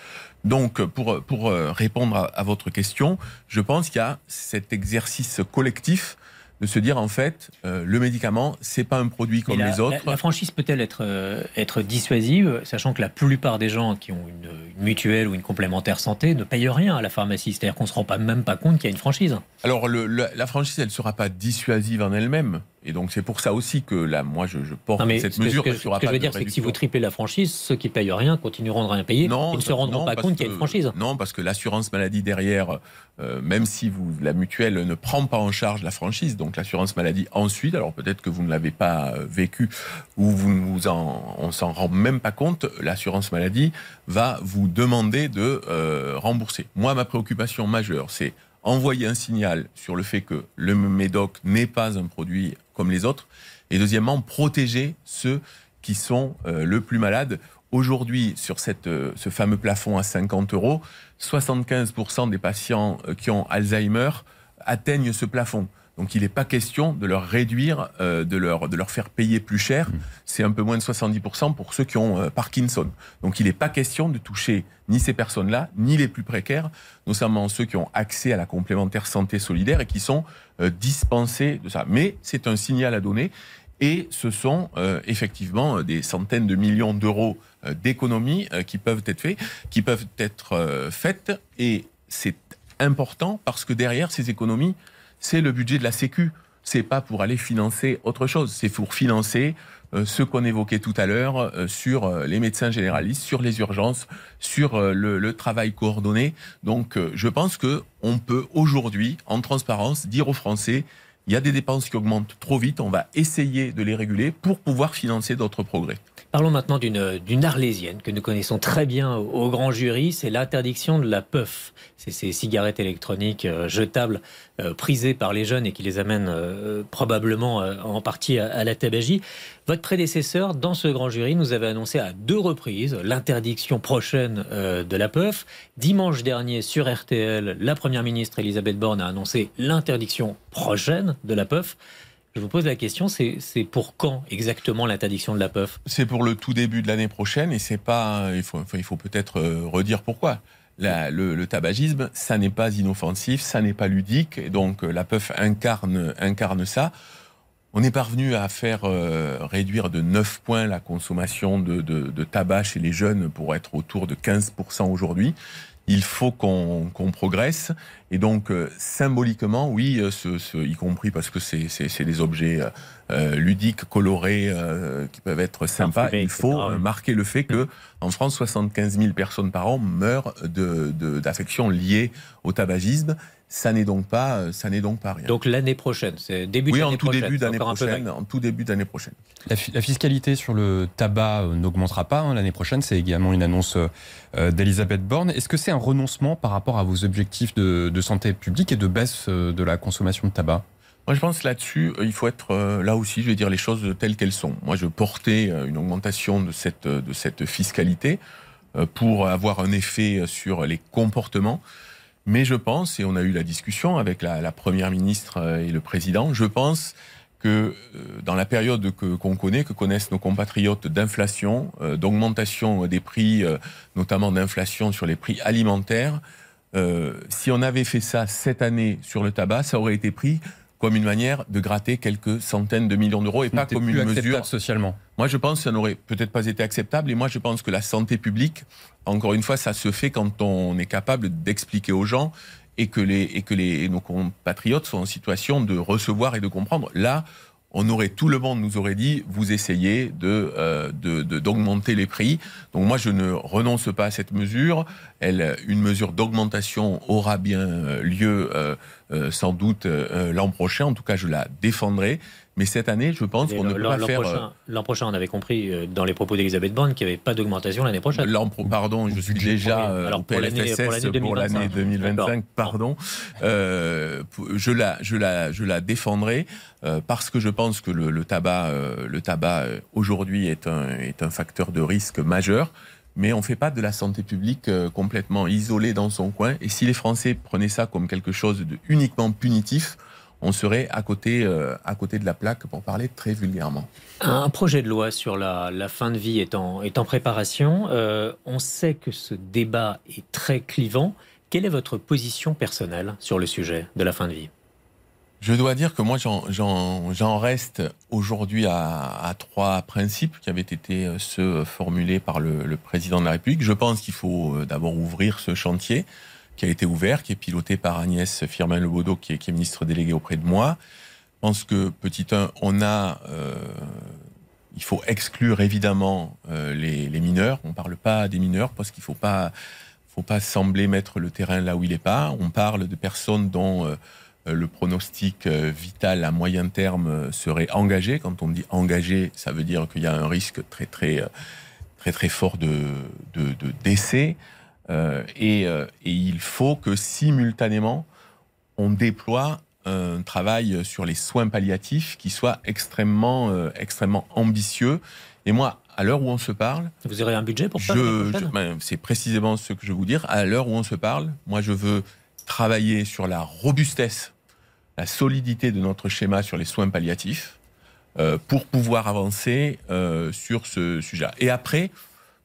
Donc, pour, pour euh, répondre à, votre question, je pense qu'il y a cet exercice collectif de se dire en fait euh, le médicament c'est pas un produit comme les autres. La, franchise peut-elle être euh, être dissuasive, sachant que la plupart des gens qui ont une, mutuelle ou une complémentaire santé ne payent rien à la pharmacie, c'est-à-dire qu'on se rend pas même pas compte qu'il y a une franchise. Alors le, la franchise elle sera pas dissuasive en elle-même, Et donc c'est pour ça aussi que là, moi, je, je porte Non, mais cette ce mesure. que, parce ce que je veux dire, c'est que si vous triplez la franchise, ceux qui payent rien continueront de rien payer. Non, ils ne se rendront non, pas compte qu'il y a une franchise. Non, parce que l'assurance maladie derrière, euh, même si vous, la mutuelle ne prend pas en charge la franchise, donc l'assurance maladie ensuite, alors peut-être que vous ne l'avez pas euh, vécu ou vous, ne vous en, on s'en rend même pas compte, l'assurance maladie va vous demander de euh, rembourser. Moi, ma préoccupation majeure, c'est envoyer un signal sur le fait que le médoc n'est pas un produit comme les autres, et deuxièmement, protéger ceux qui sont euh, le plus malades. Aujourd'hui, sur euh, ce fameux plafond à 50 euros, 75% des patients euh, qui ont Alzheimer atteignent ce plafond. Donc il n'est pas question de leur réduire, euh, de, leur, de leur faire payer plus cher. C'est un peu moins de 70% pour ceux qui ont euh, Parkinson. Donc il n'est pas question de toucher ni ces personnes-là, ni les plus précaires, notamment ceux qui ont accès à la complémentaire santé solidaire et qui sont euh, dispensés de ça. Mais c'est un signal à donner. Et ce sont euh, effectivement des centaines de millions d'euros d'économies qui peuvent être faits, qui peuvent être faites. Et c'est important parce que derrière ces économies, c'est le budget de la Sécu. C'est pas pour aller financer autre chose. C'est pour financer euh, ce qu'on évoquait tout à l'heure euh, sur euh, les médecins généralistes, sur les urgences, sur le, travail coordonné. Donc, je pense que on peut aujourd'hui, en transparence, dire aux Français il y a des dépenses qui augmentent trop vite, on va essayer de les réguler pour pouvoir financer d'autres progrès. Parlons maintenant d'une arlésienne que nous connaissons très bien au, grand jury, c'est l'interdiction de la puff. C'est ces cigarettes électroniques euh, jetables euh, prisées par les jeunes et qui les amènent euh, probablement en partie à, à la tabagie. Votre prédécesseur, dans ce grand jury, nous avait annoncé à deux reprises l'interdiction prochaine de la puff. Dimanche dernier, sur RTL, la première ministre Elisabeth Borne a annoncé l'interdiction prochaine de la puff. Je vous pose la question, c'est pour quand exactement l'interdiction de la puff? C'est pour le tout début de l'année prochaine et c'est pas. Il faut, peut-être euh, redire pourquoi. Le, tabagisme, ça n'est pas inoffensif, ça n'est pas ludique, et donc euh, la puff incarne, incarne ça. On est parvenu à faire euh, réduire de 9 points la consommation de tabac chez les jeunes pour être autour de 15% aujourd'hui. Il faut qu'on qu'on progresse. Et donc, euh, symboliquement, oui, euh, ce, ce- y compris parce que c'est des objets euh, euh, ludiques, colorés, euh, qui peuvent être sympas, il faut marquer le fait que en France, 75 000 personnes par an meurent de- de- d'affections liées au tabagisme. Ça n'est donc pas, euh, ça n'est donc pas rien. Donc l'année prochaine, c'est début oui, tout prochaine. début d'année prochaine, en tout début d'année prochaine. La, fi- la fiscalité sur le tabac euh, n'augmentera pas hein, l'année prochaine. C'est également une annonce euh, d'Elisabeth Borne. Est-ce que c'est un renoncement par rapport à vos objectifs de, de santé publique et de baisse euh, de la consommation de tabac? Moi, je pense là-dessus, euh, il faut être euh, là aussi, je vais dire les choses telles qu'elles sont. Moi, je portais euh, une augmentation de cette, de cette fiscalité euh, pour avoir un effet sur les comportements. Mais je pense, et on a eu la discussion avec la, première ministre euh, et le président, je pense que euh, dans la période que qu'on connaît, que connaissent nos compatriotes d'inflation, euh, d'augmentation des prix, notamment d'inflation sur les prix alimentaires, si on avait fait ça cette année sur le tabac, ça aurait été pris comme une manière de gratter quelques centaines de millions d'euros et pas comme une acceptable mesure. socialement. Moi, je pense que ça n'aurait peut-être pas été acceptable. Et moi, je pense que la santé publique, encore une fois, ça se fait quand on est capable d'expliquer aux gens et que, les, et que les, nos compatriotes sont en situation de recevoir et de comprendre. Là, on aurait tout le monde nous aurait dit vous essayez de euh, de- de- d'augmenter les prix. Donc moi je ne renonce pas à cette mesure. Elle, une mesure d'augmentation aura bien euh, lieu euh, sans doute euh, l'an prochain. En tout cas je la défendrai. Mais cette année je pense qu'on ne peut pas faire. euh, prochain, l'an prochain, on avait compris euh, dans les propos d'Elisabeth Borne qu'il n'y avait pas d'augmentation l'année prochaine. L'an pro- pardon, je suis déjà euh, alors au pour l'année- PLFSS pour l'année pour l'année 2025. 2025, D'accord. pardon. Euh, je la, je la, je la défendrai euh, parce que je pense que le, le tabac, euh, le tabac euh, aujourd'hui est un, est un facteur de risque majeur. Mais on ne fait pas de la santé publique euh, complètement isolée dans son coin. Et si les Français prenaient ça comme quelque chose de uniquement punitif, on serait à côté, euh, à côté de la plaque, pour parler très vulgairement. Un projet de loi sur la, fin de vie est en, est en préparation. Euh, on sait que ce débat est très clivant. Quelle est votre position personnelle sur le sujet de la fin de vie? Je dois dire que moi, j'en- reste aujourd'hui à, trois principes qui avaient été euh, ceux formulés par le, président de la République. Je pense qu'il faut euh, d'abord ouvrir ce chantier qui a été ouvert, qui est piloté par Agnès Firmin Lebaudot, qui est, ministre déléguée auprès de moi. Je pense que, petit 1, on a. il faut exclure évidemment les, mineurs. On ne parle pas des mineurs parce qu'il ne faut pas, faut pas sembler mettre le terrain là où il n'est pas. On parle de personnes dont euh, le pronostic euh, vital à moyen terme euh, serait engagé. Quand on dit engagé, ça veut dire qu'il y a un risque très très très très fort de, de, décès. et, et, il faut que simultanément, on déploie un travail sur les soins palliatifs qui soit extrêmement, extrêmement ambitieux. Et moi, à l'heure où on se parle... Vous aurez un budget pour ça ben, C'est précisément ce que je veux vous dire. À l'heure où on se parle, moi, je veux travailler sur la robustesse la solidité de notre schéma sur les soins palliatifs euh, pour pouvoir avancer euh, sur ce sujet. Et après,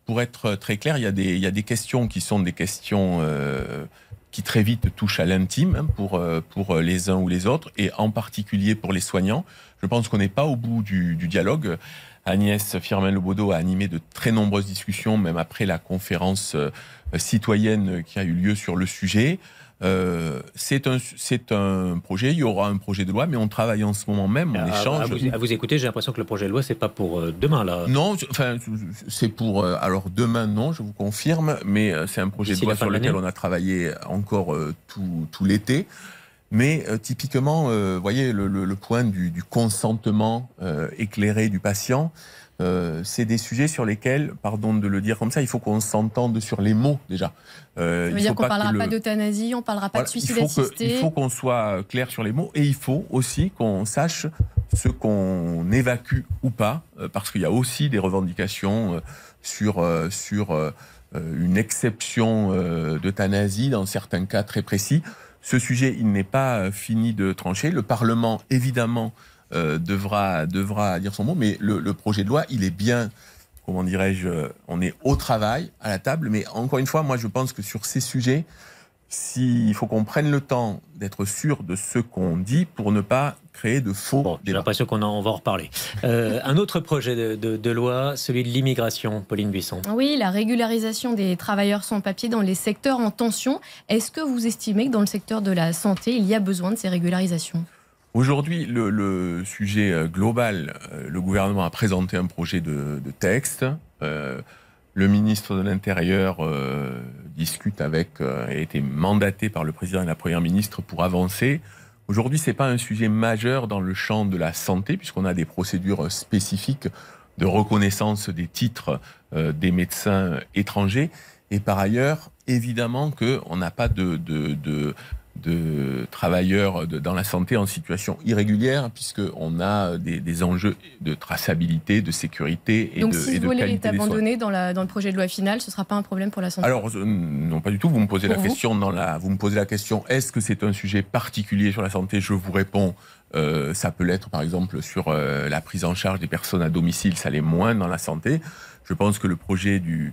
pour être très clair, il y, a des, il y a des questions qui sont des questions euh, qui très vite touchent à l'intime hein, pour, pour les uns ou les autres, et en particulier pour les soignants. Je pense qu'on n'est pas au bout du, du dialogue. Agnès Firmin-Lebaudot a animé de très nombreuses discussions, même après la conférence citoyenne qui a eu lieu sur le sujet. Euh, c'est un, un projet, il y aura un projet de loi, mais on travaille en ce moment même, on échange. À vous, écouter, j'ai l'impression que le projet de loi, c'est pas pour euh, demain, là. Non, enfin, c'est pour. Euh, alors, demain, non, je vous confirme, mais c'est un projet de loi sur lequel on a travaillé encore tout, tout l'été. Mais typiquement, vous voyez, le, le, point du, du consentement éclairé du patient, euh, c'est des sujets sur lesquels, pardon de le dire comme ça, il faut qu'on s'entende sur les mots déjà. Euh, ça veut dire qu'on ne parlera pas d'euthanasie, on ne parlera pas de suicide il faut assisté. il faut qu'on soit clair sur les mots et il faut aussi qu'on sache ce qu'on évacue ou pas, euh, parce qu'il y a aussi des revendications sur, sur une exception d'euthanasie dans certains cas très précis. Ce sujet, il n'est pas fini de trancher. Le Parlement, évidemment, euh, devra, devra dire son mot. Mais le, projet de loi, il est bien, comment dirais-je, on est au travail, à la table. Mais encore une fois, moi, je pense que sur ces sujets, s'il faut qu'on prenne le temps d'être sûr de ce qu'on dit pour ne pas créer de faux bon, J'ai l'impression qu'on en, va en reparler. Euh, un autre projet de, de, loi, celui de l'immigration, Pauline Buisson. Oui, la régularisation des travailleurs sans papier dans les secteurs en tension. Est-ce que vous estimez que dans le secteur de la santé, il y a besoin de ces régularisations? Aujourd'hui, le, sujet euh, global, euh, le gouvernement a présenté un projet de, texte. Euh, le ministre de l'Intérieur discute avec, a été mandaté par le président et la première ministre pour avancer. Aujourd'hui, c'est pas un sujet majeur dans le champ de la santé, puisqu'on a des procédures spécifiques de reconnaissance des titres des médecins étrangers. Et par ailleurs, évidemment qu'on n'a pas de travailleurs dans la santé en situation irrégulière, puisqu'on a des, enjeux de traçabilité, de sécurité et Donc de si et ce volet est abandonné dans, la, dans le projet de loi final, ce ne sera pas un problème pour la santé Alors, euh, non, pas du tout. Vous me posez la question dans la, vous me posez la question, est-ce que c'est un sujet particulier sur la santé? Je vous réponds, euh, ça peut l'être, par exemple, sur euh, la prise en charge des personnes à domicile, ça l'est moins dans la santé. Je pense que le projet du,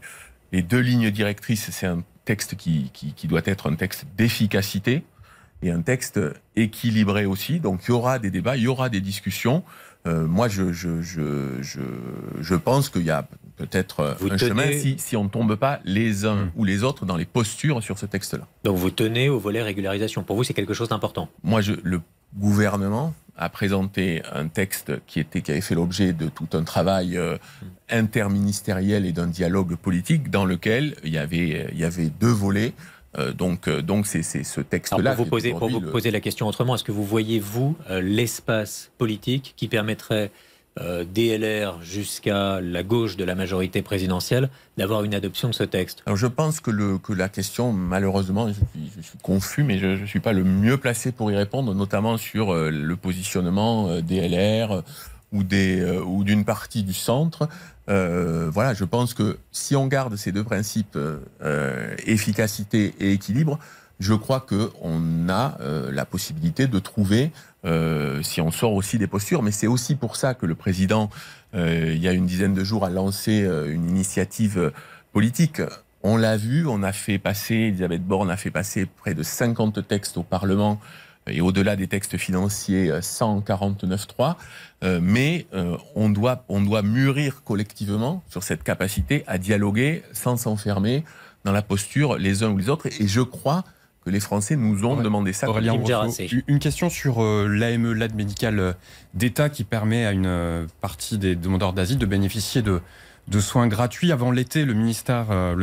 les deux lignes directrices, c'est un texte qui, qui, doit être un texte d'efficacité et un texte équilibré aussi. Donc il y aura des débats, il y aura des discussions. Euh, moi, je, je, je, je, je pense qu'il y a peut-être un chemin si, si on ne tombe pas les uns hmm. ou les autres dans les postures sur ce texte-là. Donc vous tenez au volet régularisation. Pour vous, c'est quelque chose d'important Moi, le gouvernement a présenté un texte qui, était, qui avait fait l'objet de tout un travail euh, interministériel et d'un dialogue politique dans lequel il y avait, il y avait deux volets. Euh, donc, euh, donc c'est ce texte-là. Pour vous poser, pour vous poser la question autrement, est-ce que vous voyez vous l'espace politique qui permettrait DLR jusqu'à la gauche de la majorité présidentielle d'avoir une adoption de ce texte? Alors je pense que, le, que la question, malheureusement, je suis, je suis confus, mais je ne suis pas le mieux placé pour y répondre, notamment sur le positionnement DLR ou des euh, ou d'une partie du centre. Euh, voilà, je pense que si on garde ces deux principes, euh, efficacité et équilibre, je crois que on a la possibilité de trouver, si on sort aussi des postures, mais c'est aussi pour ça que le président, il y a une dizaine de jours, a lancé une initiative politique. On l'a vu, on a fait passer, Elisabeth Borne a fait passer près de 50 textes au Parlement et au-delà des textes financiers 149.3, euh, mais euh, on, doit, on doit mûrir collectivement sur cette capacité à dialoguer sans s'enfermer dans la posture les uns ou les autres. Et je crois que les Français nous ont Ouais. demandé ça. Aurélien Rousseau, une question sur euh, l'AME, l'aide médicale euh, d'État, qui permet à une euh, partie des demandeurs d'asile de bénéficier de, de soins gratuits. Avant l'été, euh, le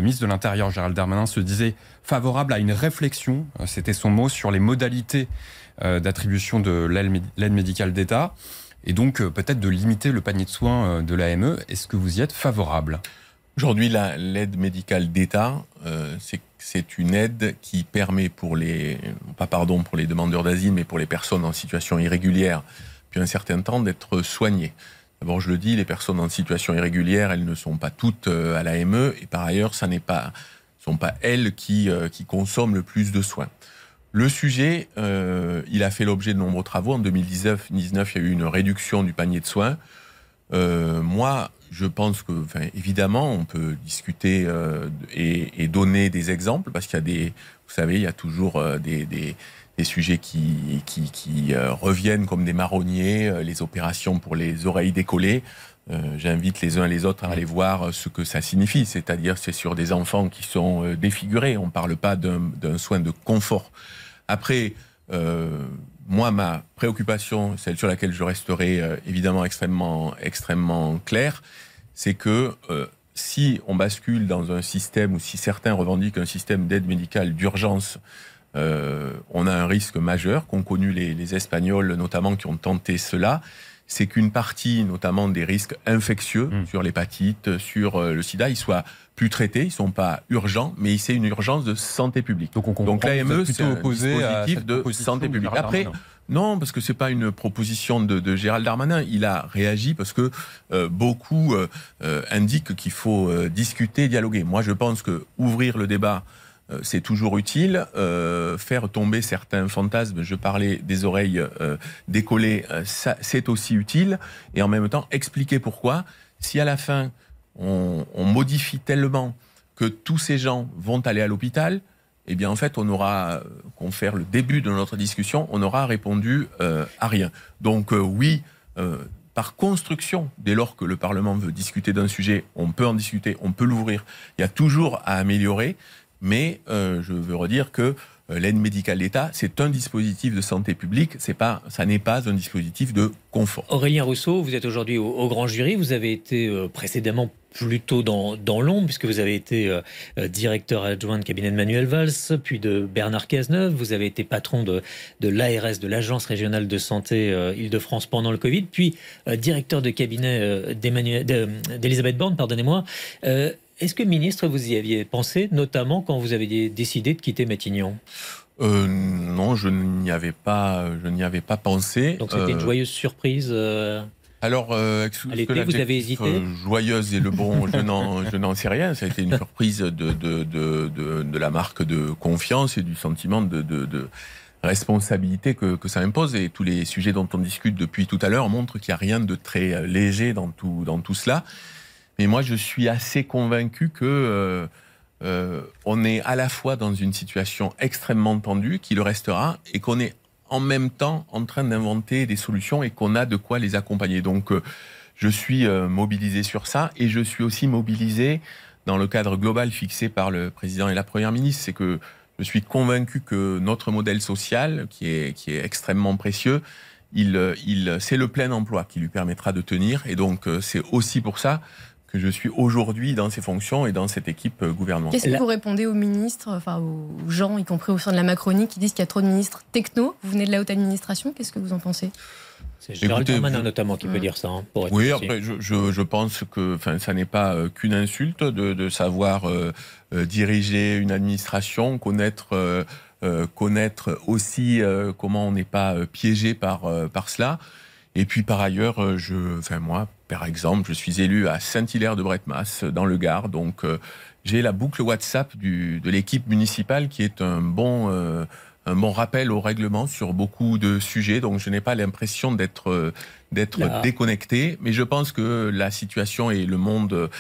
ministre de l'Intérieur, Gérald Darmanin, se disait favorable à une réflexion, euh, c'était son mot, sur les modalités euh, d'attribution de l'aide médi- l'aide médicale d'État, et donc peut-être de limiter le panier de soins de l'AME. Est-ce que vous y êtes favorable? Aujourd'hui, la- l'aide médicale d'État, c'est c'est une aide qui permet pour les, pas pardon pour les demandeurs d'asile, mais pour les personnes en situation irrégulière, depuis un certain temps, d'être soignées. D'abord, je le dis, les personnes en situation irrégulière, elles ne sont pas toutes euh, à l'AME, et par ailleurs, ça n'est pas, sont pas elles qui, euh, qui consomment le plus de soins. Le sujet, euh, il a fait l'objet de nombreux travaux. En 2019, 2019, il y a eu une réduction du panier de soins. Moi, je pense que, évidemment, on peut discuter et, donner des exemples parce qu'il y a des, vous savez, il y a toujours des, des sujets qui, qui, qui euh, reviennent comme des marronniers, euh, les opérations pour les oreilles décollées. Euh, J'invite les uns et les autres à aller voir ce que ça signifie, c'est-à-dire c'est sur des enfants qui sont défigurés. On ne parle pas d'un soin de confort. Après, moi, ma préoccupation, celle sur laquelle je resterai évidemment extrêmement, extrêmement clair, c'est que si on bascule dans un système ou si certains revendiquent un système d'aide médicale d'urgence, euh, on a un risque majeur qu'ont connu les, les Espagnols notamment qui ont tenté cela. C'est qu'une partie, notamment des risques infectieux Mm. sur l'hépatite, sur euh, le sida, ils soient plus traités, ils sont pas urgents, mais c'est une urgence de santé publique. Donc Donc l'AME, c'est un dispositif de santé publique. Après, non, parce que c'est pas une proposition de, de Gérald Darmanin. Il a réagi parce que euh, beaucoup euh, indiquent qu'il faut discuter, dialoguer. Moi, je pense que ouvrir le débat, c'est toujours utile. Euh, faire tomber certains fantasmes, je parlais des oreilles euh, décollées, euh, c'est aussi utile. Et en même temps, expliquer pourquoi. Si à la fin, on, modifie tellement que tous ces gens vont aller à l'hôpital, eh bien, en fait, on aura, euh, qu'on faire le début de notre discussion, on aura répondu euh, à rien. Donc, euh, oui, euh, par construction, dès lors que le Parlement veut discuter d'un sujet, on peut en discuter, on peut l'ouvrir. Il y a toujours à améliorer, mais euh, je veux redire que euh, l'aide médicale d'État, c'est un dispositif de santé publique, c'est pas, ça n'est pas un dispositif de confort. Aurélien Rousseau, vous êtes aujourd'hui au, grand jury. Vous avez été euh, précédemment plutôt dans, dans l'ombre, puisque vous avez été directeur adjoint de cabinet de Manuel Valls, puis de Bernard Cazeneuve. Vous avez été patron de, de l'ARS, de l'Agence régionale de santé Île-de-France pendant le Covid, puis directeur de cabinet d'Elisabeth Borne, pardonnez-moi. Est-ce que, ministre, vous y aviez pensé, notamment quand vous avez décidé de quitter Matignon? Euh, non, je n'y avais pas, je n'y avais pas pensé. Donc c'était une Euh, joyeuse surprise. euh, Alors, euh, À l'été, vous avez hésité? euh, Joyeuse et le bon, je n'en, [LAUGHS] je n'en sais rien. Ça a été une surprise de, de, de, de, la marque de confiance et du sentiment de, de, de responsabilité que, que ça impose. Et tous les sujets dont on discute depuis tout à l'heure montrent qu'il n'y a rien de très léger dans tout, dans tout cela. Mais moi, je suis assez convaincu que euh, euh, on est à la fois dans une situation extrêmement tendue, qui le restera, et qu'on est en même temps en train d'inventer des solutions et qu'on a de quoi les accompagner. Donc, euh, je suis euh, mobilisé sur ça et je suis aussi mobilisé dans le cadre global fixé par le président et la première ministre. C'est que je suis convaincu que notre modèle social, qui est, qui est extrêmement précieux, il, euh, il, c'est le plein emploi qui lui permettra de tenir. Et donc, euh, c'est aussi pour ça que je suis aujourd'hui dans ces fonctions et dans cette équipe euh, gouvernementale. Qu'est-ce que vous répondez aux ministres, enfin aux gens, y compris au sein de la Macronie, qui disent qu'il y a trop de ministres techno? Vous venez de la haute administration, qu'est-ce que vous en pensez? C'est Gérald Écoutez, Darmanin notamment qui peut Mm. dire ça. hein, pour être Oui, après, je, je, je pense que enfin, ça n'est pas euh, qu'une insulte de, de savoir euh, euh, diriger une administration, connaître, euh, euh, connaître aussi euh, comment on n'est pas euh, piégé par, euh, par cela. Et puis par ailleurs, euh, je, enfin moi, par exemple, je suis élu à Saint-Hilaire-de-Bretmas, dans le Gard, donc euh, j'ai la boucle WhatsApp du, de l'équipe municipale qui est un bon, euh, un bon rappel au règlement sur beaucoup de sujets. Donc je n'ai pas l'impression d'être euh, d'être Là. déconnecté, mais je pense que la situation et le monde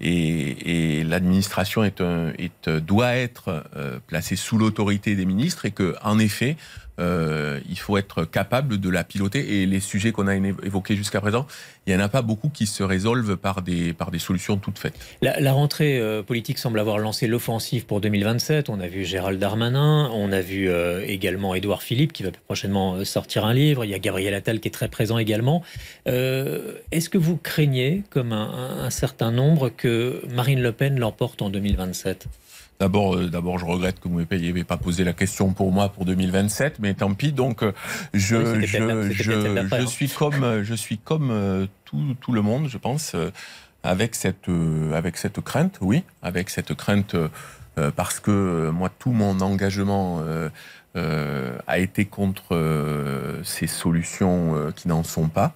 et, l'administration est, est, doit être placée sous l'autorité des ministres et que, en effet, euh, il faut être capable de la piloter. Et les sujets qu'on a évoqués jusqu'à présent, il n'y en a pas beaucoup qui se résolvent par des, solutions toutes faites. La, rentrée euh, politique semble avoir lancé l'offensive pour 2027. On a vu Gérald Darmanin, on a vu euh, également Édouard Philippe qui va prochainement sortir un livre. Il y a Gabriel Attal qui est très présent également. Est-ce que vous craignez, comme un certain nombre, que Marine Le Pen l'emporte en 2027 D'abord, euh, d'abord, je regrette que vous m'ayez pas posé la question pour moi pour 2027, mais tant pis. Donc, euh, je, je, je, je, suis comme, je suis comme euh, tout, tout le monde, je pense, avec cette, avec cette crainte, oui, avec cette crainte, parce que moi, tout mon engagement a été contre ces solutions qui n'en sont pas.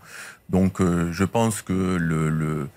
Donc, je pense que le, le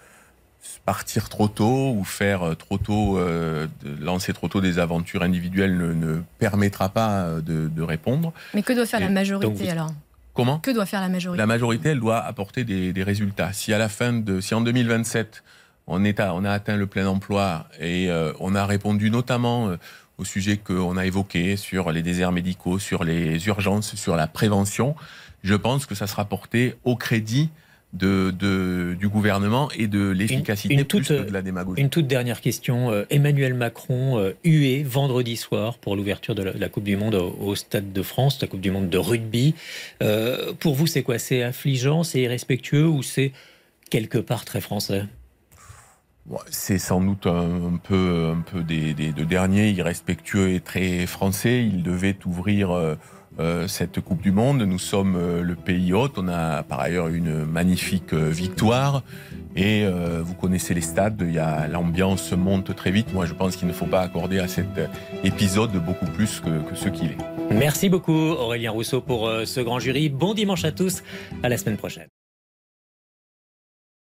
partir trop tôt ou faire euh, trop tôt, euh, lancer trop tôt des aventures individuelles ne, permettra pas euh, de, répondre. Mais que doit faire la majorité alors? Comment? Que doit faire la majorité? La majorité, elle doit apporter des, résultats. Si à la fin de, si en 2027 on, est on a atteint le plein emploi et on a répondu notamment au sujet qu'on a évoqué sur les déserts médicaux, sur les urgences, sur la prévention, je pense que ça sera porté au crédit de, du gouvernement et de l'efficacité plus de la démagogie. Une toute dernière question. Euh, Emmanuel Macron euh, hué vendredi soir pour l'ouverture de, la Coupe du Monde au, Stade de France, la Coupe du Monde de rugby. Euh, pour vous, c'est quoi? C'est affligeant, c'est irrespectueux ou c'est quelque part très français? C'est sans doute un, peu, un peu des, des, derniers, irrespectueux et très français. Il devait ouvrir euh, cette Coupe du Monde. Nous sommes euh, le pays hôte. On a par ailleurs une magnifique euh, victoire. Et vous connaissez les stades. Il y a l'ambiance monte très vite. Moi, je pense qu'il ne faut pas accorder à cet épisode beaucoup plus que, que ce qu'il est. Merci beaucoup Aurélien Rousseau pour ce grand jury. Bon dimanche à tous. À la semaine prochaine.